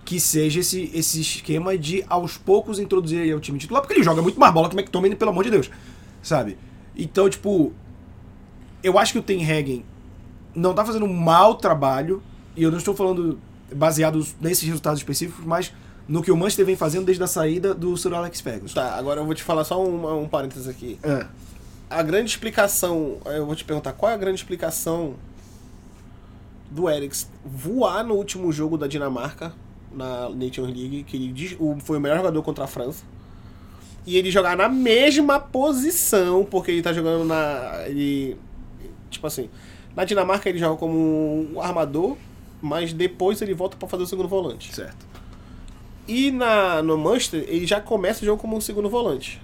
que seja esse, esse esquema de aos poucos introduzir ele ao time titular, porque ele joga muito mais bola que o McTominay, pelo amor de Deus. Sabe? Então, tipo, eu acho que o Ten Hagen não tá fazendo um mau trabalho, e eu não estou falando baseado nesses resultados específicos, mas no que o Manchester vem fazendo desde a saída do Sir Alex Ferguson. Tá, agora eu vou te falar só um, um parênteses aqui. É. A grande explicação, eu vou te perguntar, qual é a grande explicação do Eriksen voar no último jogo da Dinamarca, na Nations League, que ele foi o melhor jogador contra a França, e ele jogar na mesma posição, porque ele tá jogando na. Ele. Tipo assim, na Dinamarca ele joga como um armador, mas depois ele volta pra fazer o segundo volante. Certo. E na, no Manchester, ele já começa o jogo como um segundo volante.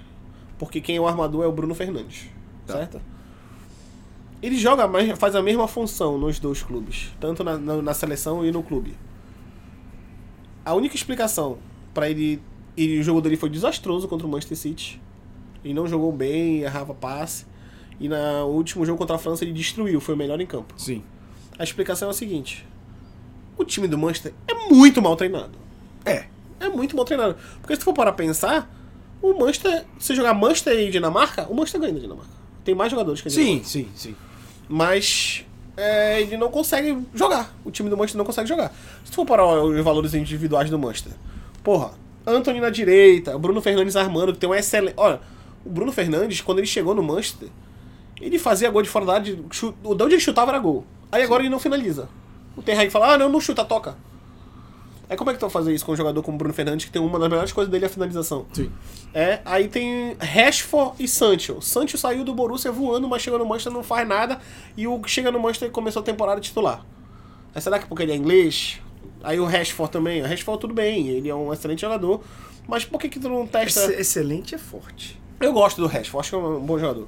Porque quem é o armador é o Bruno Fernandes. Tá. Certo? Ele joga, mais, faz a mesma função nos dois clubes. Tanto na, na, na seleção e no clube. a única explicação pra ele. ele o jogo dele foi desastroso contra o Manchester City. Ele não jogou bem, errava passe. E no último jogo contra a França ele destruiu, foi o melhor em campo. Sim. A explicação é a seguinte: o time do Manchester é muito mal treinado. É. É muito mal treinado. Porque se tu for parar pra pensar, o Manchester, se jogar Manchester e Dinamarca, o Manchester ganha da Dinamarca. Tem mais jogadores que a Sim, Dinamarca. sim, sim. Mas é, ele não consegue jogar. O time do Manchester não consegue jogar. Se tu for parar os valores individuais do Manchester, porra, Anthony na direita, o Bruno Fernandes armando, que tem um excelente. Olha, o Bruno Fernandes, quando ele chegou no Manchester, ele fazia gol de fora da área, de chu- de onde ele chutava era gol. Aí agora ele não finaliza. O Ten Hag fala, ah, não, não chuta, toca. Aí como é que tu vai fazer isso com um jogador como o Bruno Fernandes, que tem uma das melhores coisas dele é a finalização? Sim. É, aí tem Rashford e Sancho. Sancho saiu do Borussia voando, mas chega no Manchester não faz nada. E o que chega no Manchester começou a temporada titular. Aí será que porque ele é inglês? Aí o Rashford também. O Rashford tudo bem, ele é um excelente jogador. Mas por que que tu não testa... Excelente é forte. Eu gosto do Rashford, acho que é um bom jogador.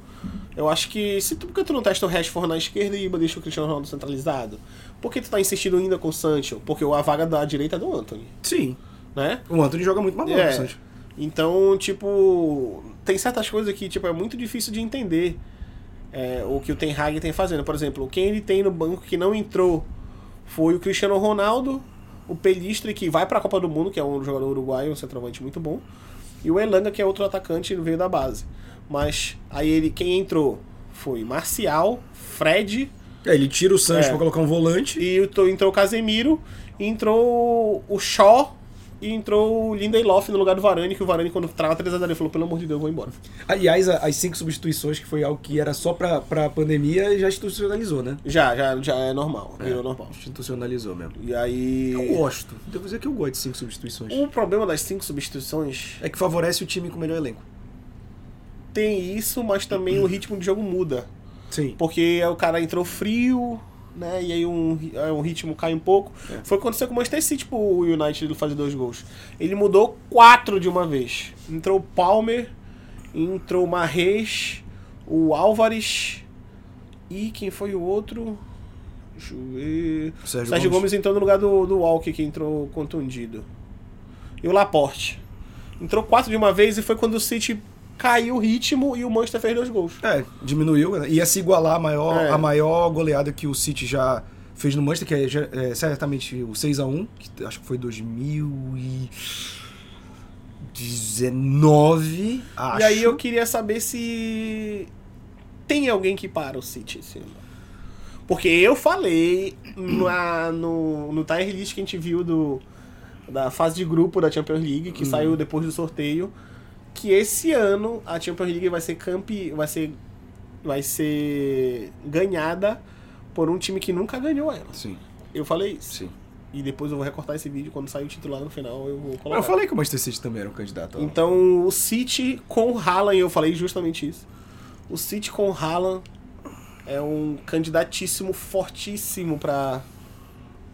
Eu acho que. Se tu, por que tu não testa o Rashford na esquerda e deixa o Cristiano Ronaldo centralizado? Por que tu tá insistindo ainda com o Sancho? Porque a vaga da direita é do Anthony, Sim. né? O Anthony joga muito mais bola, É. Sancho. Então, tipo, tem certas coisas que tipo, é muito difícil de entender é, o que o Ten Hag tem fazendo. Por exemplo, quem ele tem no banco que não entrou foi o Cristiano Ronaldo, o Pelistre, que vai pra Copa do Mundo, que é um jogador uruguaio, um centroavante muito bom, e o Elanga, que é outro atacante, veio da base. Mas aí ele, quem entrou foi Marcial, Fred, É, ele tira o Sancho É. pra colocar um volante. e entrou, entrou o Casemiro, entrou o Shaw e entrou o Lindelof no lugar do Varane, que o Varane, quando trava 3x0, ele falou, pelo amor de Deus, eu vou embora. Aliás, a- as cinco substituições, que foi algo que era só pra, pra pandemia, já institucionalizou, né? Já, já, já é normal, virou normal. Institucionalizou mesmo. E aí... Eu gosto. Devo dizer que eu gosto de cinco substituições. O problema das cinco substituições É que favorece o time com o melhor elenco. tem isso, mas também o ritmo de jogo muda. Sim. Porque o cara entrou frio, né? E aí um, aí um ritmo cai um pouco. É. Foi o que aconteceu com o Manchester City, tipo, o United fazer dois gols. Ele mudou quatro de uma vez. Entrou o Palmer, entrou o Marres, o Álvares e quem foi o outro? Sérgio Sérgio, Gomes. Gomes. entrou no lugar do, do Walker, que entrou contundido. E o Laporte. Entrou quatro de uma vez e foi quando o City caiu o ritmo e o Manchester fez dois gols. É, diminuiu. né? Ia se igualar a maior, É. a maior goleada que o City já fez no Manchester, que é, é certamente o 6x1, que acho que foi 2019, acho. E aí eu queria saber se tem alguém que para o City esse. Porque eu falei na, no, no tier list que a gente viu do, da fase de grupo da Champions League, que saiu depois do sorteio, que esse ano a Champions League vai ser campe, vai ser vai ser ganhada por um time que nunca ganhou ela. Sim, Eu falei isso. sim. E depois eu vou recortar esse vídeo quando sair o titular no final, eu vou colocar. Eu falei que o Manchester City também era um candidato. Então, o City com o Haaland, eu falei justamente isso. O City com o Haaland é um candidatíssimo fortíssimo pra,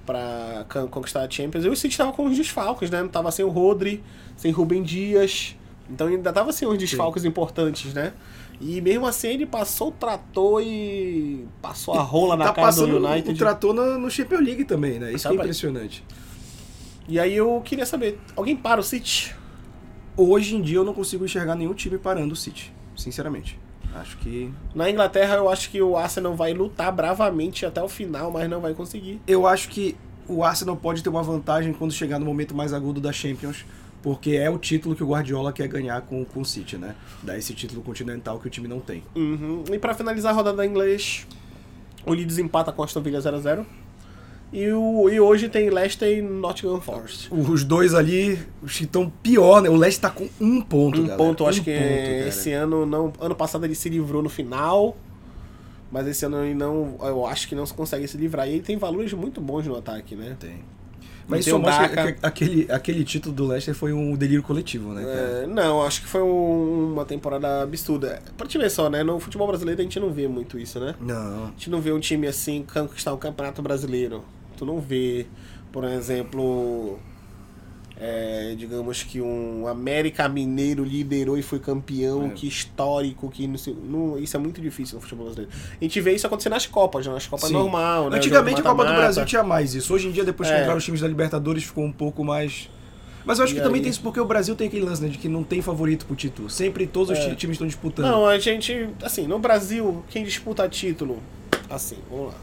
pra can- conquistar a Champions. E o City tava com os desfalques, né? Tava sem o Rodri, sem Rubem Dias. Então ainda tava sem uns desfalques importantes, né? E mesmo assim ele passou o trator e passou a rola na tá cara do United. o trator no, no Champions League também, né? Isso que é impressionante. E aí eu queria saber, alguém para o City? Hoje em dia eu não consigo enxergar nenhum time parando o City, sinceramente. Acho que Na Inglaterra eu acho que o Arsenal vai lutar bravamente até o final, mas não vai conseguir. eu acho que o Arsenal pode ter uma vantagem quando chegar no momento mais agudo da Champions, porque é o título que o Guardiola quer ganhar com, com o City, né? Dar esse título continental que o time não tem. Uhum. E pra finalizar a rodada da inglês, o Leeds empata com a Aston Villa 0x0. E, o, e hoje tem Leicester e Nottingham Forest. Os dois ali estão pior, né? O Leicester tá com um ponto, Um galera. ponto, eu acho Um que ponto, cara. esse ano não. Ano passado ele se livrou no final. Mas esse ano ele não. Eu acho que não se consegue se livrar. E ele tem valores muito bons no ataque, né? Tem. Mas isso o mostra Daka. que aquele, aquele título do Leicester foi um delírio coletivo, né? É, não, acho que foi um- uma temporada absurda. Pra te ver só, né? No futebol brasileiro a gente não vê muito isso, né? Não. A gente não vê um time assim conquistar um campeonato brasileiro. Tu não vê, por exemplo, é, digamos que um América Mineiro liderou e foi campeão, É. que histórico, que não, sei- não- isso é muito difícil no futebol brasileiro. A gente vê isso acontecer nas Copas, né? nas Copas Sim. normal, né? Antigamente a Copa do. Brasil tinha mais isso. Hoje em dia, depois que É. entraram os times da Libertadores, ficou um pouco mais. Mas eu acho E que também aí? tem isso porque o Brasil tem aquele lance, né, de que não tem favorito pro título. Sempre todos os É. ti- times estão disputando. Não, a gente, assim, no Brasil, quem disputa título, assim, vamos lá.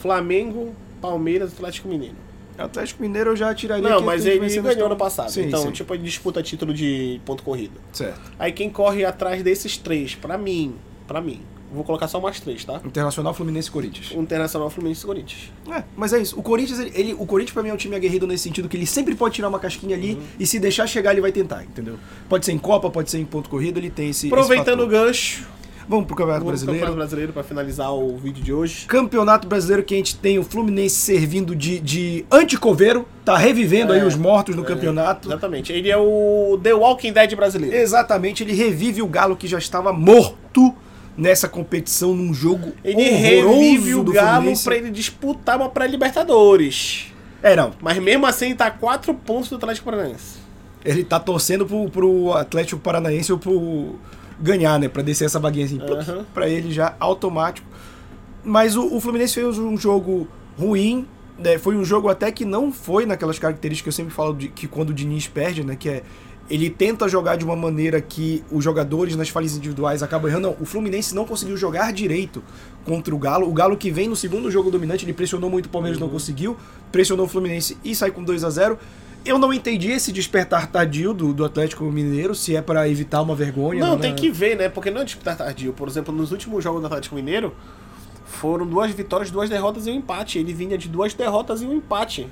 Flamengo, Palmeiras, Atlético Mineiro. Atlético Mineiro eu já tiraria Não, que mas ele ganhou no ano passado. Sim, então, sim. tipo, ele disputa título de ponto corrido. Certo. Aí quem corre atrás desses três, pra mim, pra mim, vou colocar só mais três, tá? Internacional, Fluminense e Corinthians. O Internacional Fluminense e Corinthians. É, mas é isso. O Corinthians, ele, ele- o Corinthians pra mim é um time aguerrido nesse sentido que ele sempre pode tirar uma casquinha ali Uhum. e se deixar chegar ele vai tentar, entendeu? Pode ser em Copa, pode ser em ponto corrido, ele tem esse. Aproveitando o esse fator. gancho, Vamos pro Campeonato vamos Brasileiro. Campeonato Brasileiro pra finalizar o vídeo de hoje. Campeonato Brasileiro que a gente tem o Fluminense servindo de, de anticoveiro, tá revivendo É, aí os mortos no é, campeonato. Exatamente. Ele é o The Walking Dead brasileiro. Exatamente, ele revive o Galo que já estava morto nessa competição num jogo Ele revive o Galo pra ele disputar uma pré-Libertadores. É, não. Mas mesmo assim ele tá a 4 pontos do Atlético Paranaense. Ele tá torcendo pro, pro Atlético Paranaense ou pro ganhar, né? Pra descer essa vaguinha assim. Aham. Pra ele já automático. Mas o, o Fluminense fez um jogo ruim. né? Foi um jogo até que não foi naquelas características que eu sempre falo de, que quando o Diniz perde, né? Que é. Ele tenta jogar de uma maneira que os jogadores nas falhas individuais acabam errando. Não, o Fluminense não conseguiu jogar direito contra o Galo. O Galo que vem no segundo jogo dominante, ele pressionou muito o Palmeiras, não conseguiu. Pressionou o Fluminense e sai com 2 a 0 Eu não entendi esse despertar tardio do, do Atlético Mineiro, se é pra evitar uma vergonha. Não, né? tem que ver, né? Porque não é disputar tardio. Por exemplo, nos últimos jogos do Atlético Mineiro, foram duas vitórias, duas derrotas e um empate. Ele vinha de duas derrotas e um empate,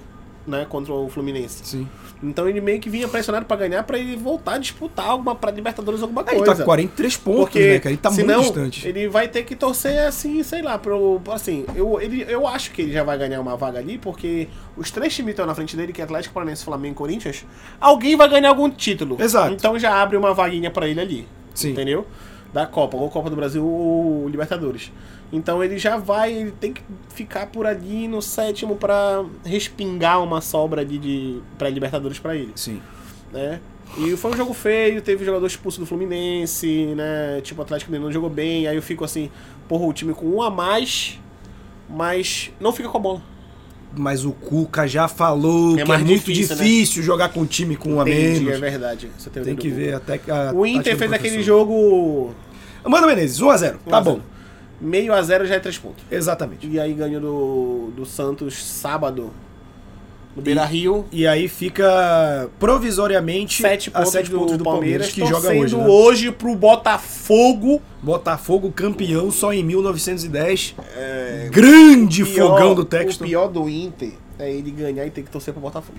né? Contra o Fluminense. Sim. Então ele meio que vinha pressionado pra ganhar pra ele voltar a disputar alguma pra Libertadores alguma Ah, ele coisa. tá com 43 pontos, Porque né, cara? Ele tá senão, muito distante. ele vai ter que torcer assim, sei lá, pro. Assim, eu, ele, eu acho que ele já vai ganhar uma vaga ali, porque os três times estão na frente dele, que é Atlético Paranaense, Flamengo e Corinthians, alguém vai ganhar algum título. Exato. Então já abre uma vaguinha pra ele ali. Sim. Entendeu? Da Copa, ou Copa do Brasil ou Libertadores. Então ele já vai, ele tem que ficar por ali no sétimo pra respingar uma sobra ali de pré-Libertadores pra ele Sim. né? E foi um jogo feio, teve jogador expulso do Fluminense, né? Tipo, o Atlético Mineiro não jogou bem, aí eu fico assim, porra, o time com um a mais, mas não fica com a bola. Mas o Cuca já falou É que é muito difícil, difícil, né? jogar com um time com um a menos. é verdade. Você tem, Tem que ver até que a O Inter do fez aquele jogo Mano Menezes, 1x0. Tá 1 a 0. bom. Meio a zero já é três pontos. Exatamente. E aí ganhou do, do Santos sábado no Beira Rio. E aí fica provisoriamente Sete a sete do, pontos do Palmeiras, Palmeiras, que joga hoje. Né? hoje pro Botafogo. Botafogo campeão só em 1910. Grande É, O pior- fogão do O texto. pior do Inter é ele ganhar e ter que torcer pro Botafogo.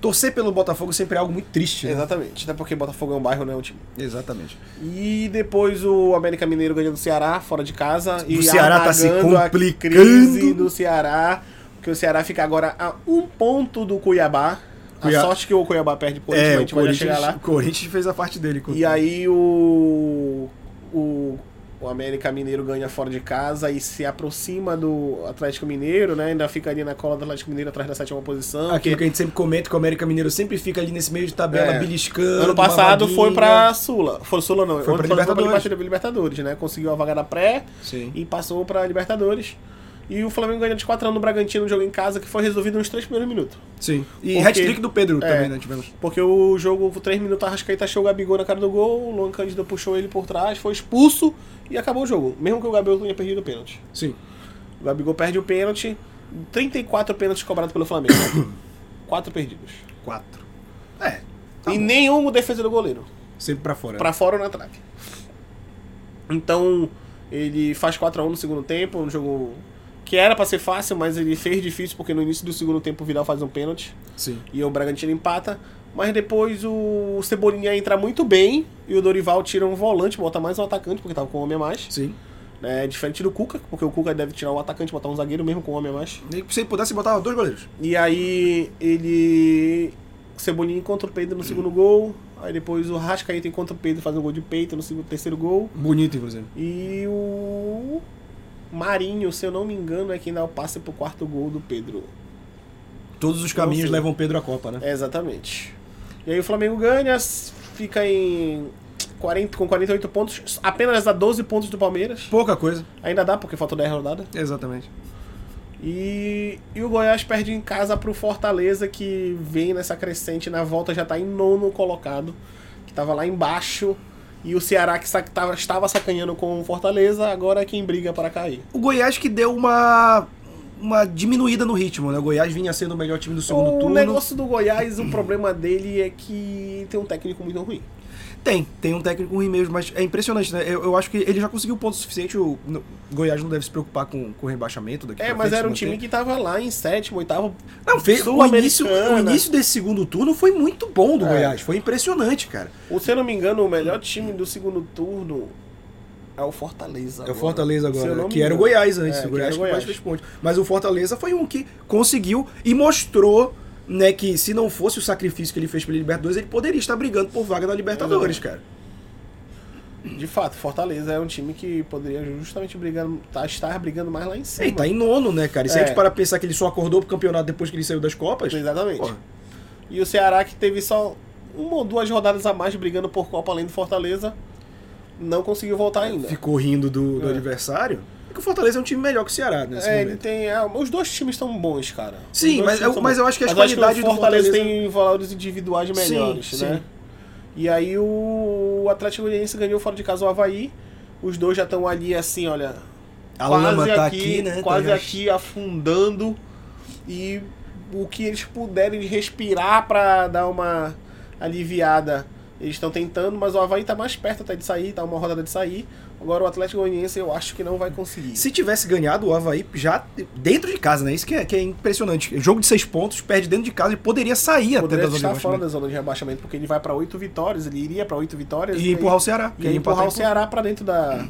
Torcer pelo Botafogo sempre é algo muito triste. né? Exatamente, até porque Botafogo é um bairro, não é um time. Exatamente. E depois o América Mineiro ganhou do Ceará, fora de casa. e Ceará tá se amagando a complicando. crise do Ceará, porque o Ceará fica agora a um ponto do Cuiabá. Cuiá- A sorte que o Cuiabá perde Corinthians, É, a o gente já chegar Corinthians, lá. o Corinthians fez a parte dele. E aí o, o, o América Mineiro ganha fora de casa e se aproxima do Atlético Mineiro, né? Ainda fica ali na cola do Atlético Mineiro atrás da sétima posição. Aquilo que que a gente sempre comenta, que o América Mineiro sempre fica ali nesse meio de tabela, É. beliscando. Ano passado foi pra Sula. Foi Sula não. Foi ano pra Libertadores. Foi pra Libertadores, né? Conseguiu a vaga da pré Sim. e passou pra Libertadores. E o Flamengo ganhou de 4 anos no Bragantino, um jogo em casa que foi resolvido nos 3 primeiros minutos. Sim. E Porque- hat-trick do Pedro É. também, né? Tivemos. Porque o jogo, com 3 minutos, a Arrascaeta achou o Gabigol na cara do gol, o Luan Cândido puxou ele por trás, foi expulso e acabou o jogo. Mesmo que o Gabigol tenha perdido o pênalti. Sim. O Gabigol perde o pênalti, 34 pênaltis cobrados pelo Flamengo. 4 perdidos. Quatro. É. Tá e bom. nenhum defesa do goleiro. Sempre pra fora. Pra fora ou na trave. Então, ele faz 4 a 1 no segundo tempo, um jogo que era pra ser fácil, mas ele fez difícil porque no início do segundo tempo o Vidal faz um pênalti Sim. e o Bragantino empata. Mas depois o Cebolinha entra muito bem e o Dorival tira um volante, bota mais um atacante, porque tava com um homem a mais. Sim. É diferente do Cuca, porque o Cuca deve tirar um atacante e botar um zagueiro mesmo com um homem a mais. Nem que se ele pudesse botar dois goleiros. E aí ele. O Cebolinha encontra o Pedro no segundo gol. Aí depois o Rascaeta encontra o Pedro faz um gol de peito no segundo, terceiro gol. Bonito, inclusive. E o Marinho, se eu não me engano, é quem dá o passe pro quarto gol do Pedro. Todos os caminhos levam Pedro à Copa, né? É, exatamente. E aí o Flamengo ganha, fica em 40, com 48 pontos, apenas a 12 pontos do Palmeiras. Pouca coisa. Ainda dá, porque falta 10 rodadas. Exatamente. E, e o Goiás perde em casa pro Fortaleza, que vem nessa crescente, na volta já tá em nono colocado, que tava lá embaixo. E o Ceará, que estava sacanhando com o Fortaleza, agora é quem briga para cair. O Goiás que deu uma, uma diminuída no ritmo, né? O Goiás vinha sendo o melhor time do segundo o turno. negócio do Goiás, o problema dele é que tem um técnico muito ruim. Tem, tem um técnico ruim mesmo, mas é impressionante, né? Eu, eu acho que ele já conseguiu ponto suficiente. O, no- Goiás não deve se preocupar com, com o rebaixamento daqui É, mas frente, era um time que tava lá em sétimo, oitavo. Não, fez, o, início, o início desse segundo turno foi muito bom do É. Goiás. Foi impressionante, cara. Ou, se eu não me engano, o melhor time do segundo turno é o Fortaleza. É o agora. Fortaleza agora, me que era o. Goiás antes. É, o que Goiás que o mais fez pontos. Mas o Fortaleza foi um que conseguiu e mostrou né, que se não fosse o sacrifício que ele fez pela Libertadores, ele poderia estar brigando por vaga na Libertadores, cara. De fato, Fortaleza é um time que poderia justamente brigando, tá, estar brigando mais lá em cima. Ele tá em nono, né, cara? E se a É. gente para pensar que ele só acordou pro campeonato depois que ele saiu das Copas, Exatamente. Porra. E o Ceará, que teve só uma ou duas rodadas a mais brigando por Copa além do Fortaleza, não conseguiu voltar ainda. ficou rindo do, do É. adversário. É que o Fortaleza é um time melhor que o Ceará nesse É, ele tem. é, os dois times estão bons, cara. Sim, mas eu- mas eu acho que qualidades o do Fortaleza tem valores individuais Sim, melhores, sim. né? E aí o Atlético Goianiense ganhou fora de casa o Havaí. Os dois já estão ali assim, olha. A lama tá aqui, né? Quase tá aqui afundando. E o que eles puderem respirar pra dar uma aliviada, eles estão tentando, mas o Havaí tá mais perto até de sair, tá uma rodada de sair. Agora o Atlético Goianiense eu acho que não vai conseguir. Se tivesse ganhado o Havaí já dentro de casa, né? Isso que é, que é impressionante. Jogo de seis pontos, perde dentro de casa e poderia sair Poderia até da zona de fora da zona de rebaixamento, porque ele vai pra oito vitórias, ele iria pra oito vitórias E empurrar o Ceará. e empurrar o Ceará pra dentro da,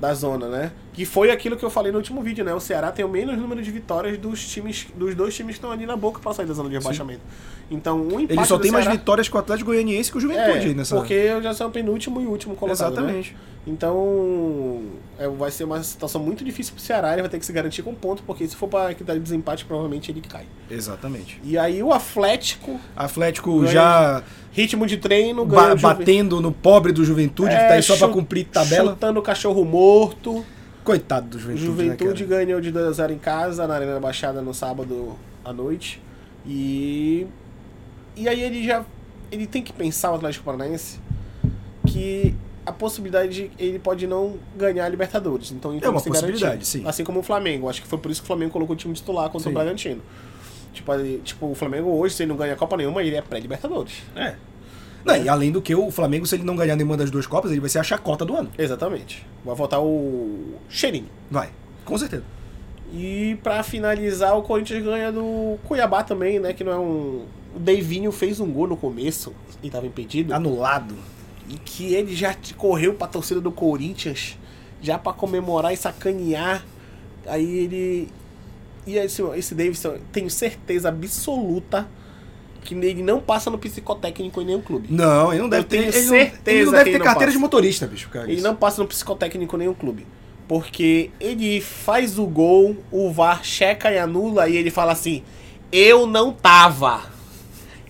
da zona, né? Que foi aquilo que eu falei no último vídeo, né? O Ceará tem o menos número de vitórias dos times, dos dois times que estão ali na boca pra sair da zona de rebaixamento. Então, o empate Ele só tem mais Ceará- vitórias com o Atlético Goianiense que o Juventude aí é, nessa. porque eu já sou o penúltimo e último colocado, né? Exatamente. Então, é, vai ser uma situação muito difícil pro Ceará, ele vai ter que se garantir com ponto, porque se for pra critério de desempate, provavelmente ele cai. Exatamente. E aí o Atlético, Atlético já ritmo de treino, ba- batendo no pobre do Juventude, que É, tá aí só pra chu- cumprir tabela. Chutando o cachorro morto. Coitado do Juventude. Juventude né, ganhou de 2x0 em casa, na Arena da Baixada, no sábado à noite. E. E aí ele já. Ele tem que pensar, o Atlético Paranaense, que a possibilidade de ele pode não ganhar a Libertadores. Então ele É uma possibilidade, garantir. sim. Assim como o Flamengo. Acho que foi por isso que o Flamengo colocou o time titular contra Sim. o Bragantino. Tipo, tipo, o Flamengo hoje, se ele não ganha a Copa nenhuma, ele é pré-Libertadores. É. Não, e além do que o Flamengo, se ele não ganhar nenhuma das duas Copas, ele vai ser a chacota do ano. Exatamente. Vai voltar o cheirinho. Vai. Com certeza. E pra finalizar, o Corinthians ganha do Cuiabá também, né? Que não é um. O Deivinho fez um gol no começo e tava impedido. Anulado. E que ele já correu pra torcida do Corinthians já pra comemorar e sacanear. Aí ele. E esse, esse Davidson, tenho certeza absoluta que ele não passa no psicotécnico em nenhum clube. Não, ele não deve Eu ter. tenho Ele não, certeza ele não deve ter não carteira passa. de motorista, bicho. Cara. Ele não passa no psicotécnico em nenhum clube. Porque ele faz o gol, o VAR checa e anula e ele fala assim: Eu não tava.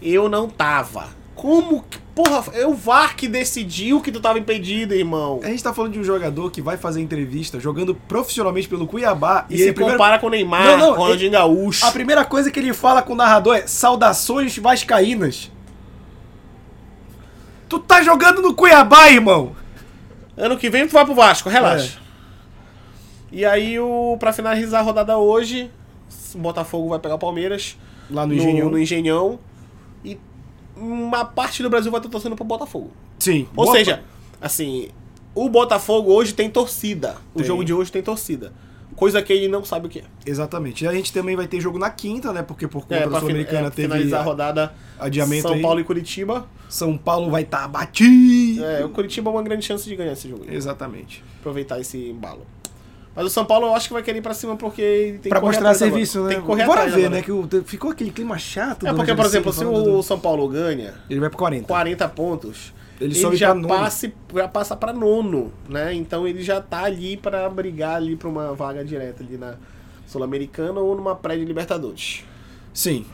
Eu não tava. Como que. Porra, é o VAR que decidiu que tu tava impedido, irmão. A gente tá falando de um jogador que vai fazer entrevista jogando profissionalmente pelo Cuiabá. E, E, se ele, primeiro- compara com o Neymar, Não, não, Ronaldinho Gaúcho. a primeira coisa que ele fala com o narrador é saudações vascaínas. Tu tá jogando no Cuiabá, irmão! Ano que vem tu vai pro Vasco, relaxa. E aí, o, pra finalizar a rodada hoje, o Botafogo vai pegar o Palmeiras. Lá no Engenhão. no Engenhão. E uma parte do Brasil vai estar torcendo pro Botafogo. Sim. Ou boa- seja, assim, o Botafogo hoje tem torcida. O Tem. jogo de hoje tem torcida. Coisa que ele não sabe o que é. Exatamente. E a gente também vai ter jogo na quinta, né? Porque por conta É, da Sul-Americana é, teve finalizar a rodada adiamento São aí. Paulo e Curitiba. São Paulo vai estar batido. É, o Curitiba é uma grande chance de ganhar esse jogo. Exatamente. Aproveitar esse embalo. Mas o São Paulo eu acho que vai querer ir pra cima porque tem pra que mostrar serviço, agora. né? Tem que correr Bora atrás ver, agora. né? Que o- ficou aquele clima chato. É porque, por Rogério exemplo, se o do- São Paulo ganha Ele vai pro 40. 40 pontos, Ele ele, já, pra passe, já passa pra nono, né? Então ele já tá ali pra brigar ali pra uma vaga direta ali na Sul-Americana ou numa pré de Libertadores. Sim.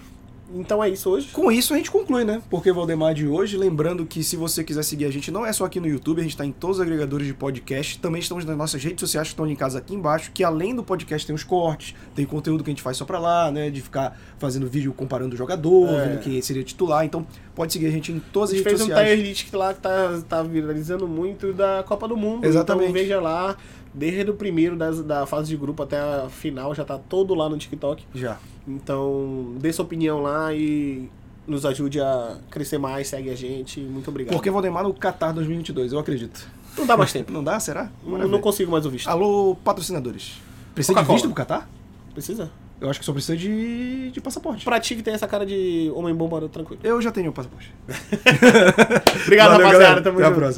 Então é isso hoje. Com isso a gente conclui, né? Porque Valdemar de hoje, lembrando que se você quiser seguir a gente, não é só aqui no YouTube, a gente está em todos os agregadores de podcast, também estamos nas nossas redes sociais que estão linkadas aqui embaixo, que além do podcast tem os cortes, tem conteúdo que a gente faz só pra lá, né? De ficar fazendo vídeo comparando o jogador, É. vendo quem seria titular. Então pode seguir a gente em todas A as gente redes fez um sociais. tier list lá que tá, tá viralizando muito da Copa do Mundo. Exatamente. Então veja lá, desde o primeiro das, da fase de grupo até a final, já tá todo lá no TikTok. Já. Então dê sua opinião lá e nos ajude a crescer mais, segue a gente. Muito obrigado. Porque Valdemar no Qatar 2022, eu acredito. Não dá mais tempo. Não dá, será? não, Maravilha. não consigo mais o visto. Alô, patrocinadores. Precisa de visto pro Qatar? Precisa? Eu acho que só precisa de, de passaporte. Pra ti que tem essa cara de homem bomba, tranquilo. Eu já tenho o passaporte. Obrigado, Valeu, rapaziada. galera. Tamo Até a junto. próxima.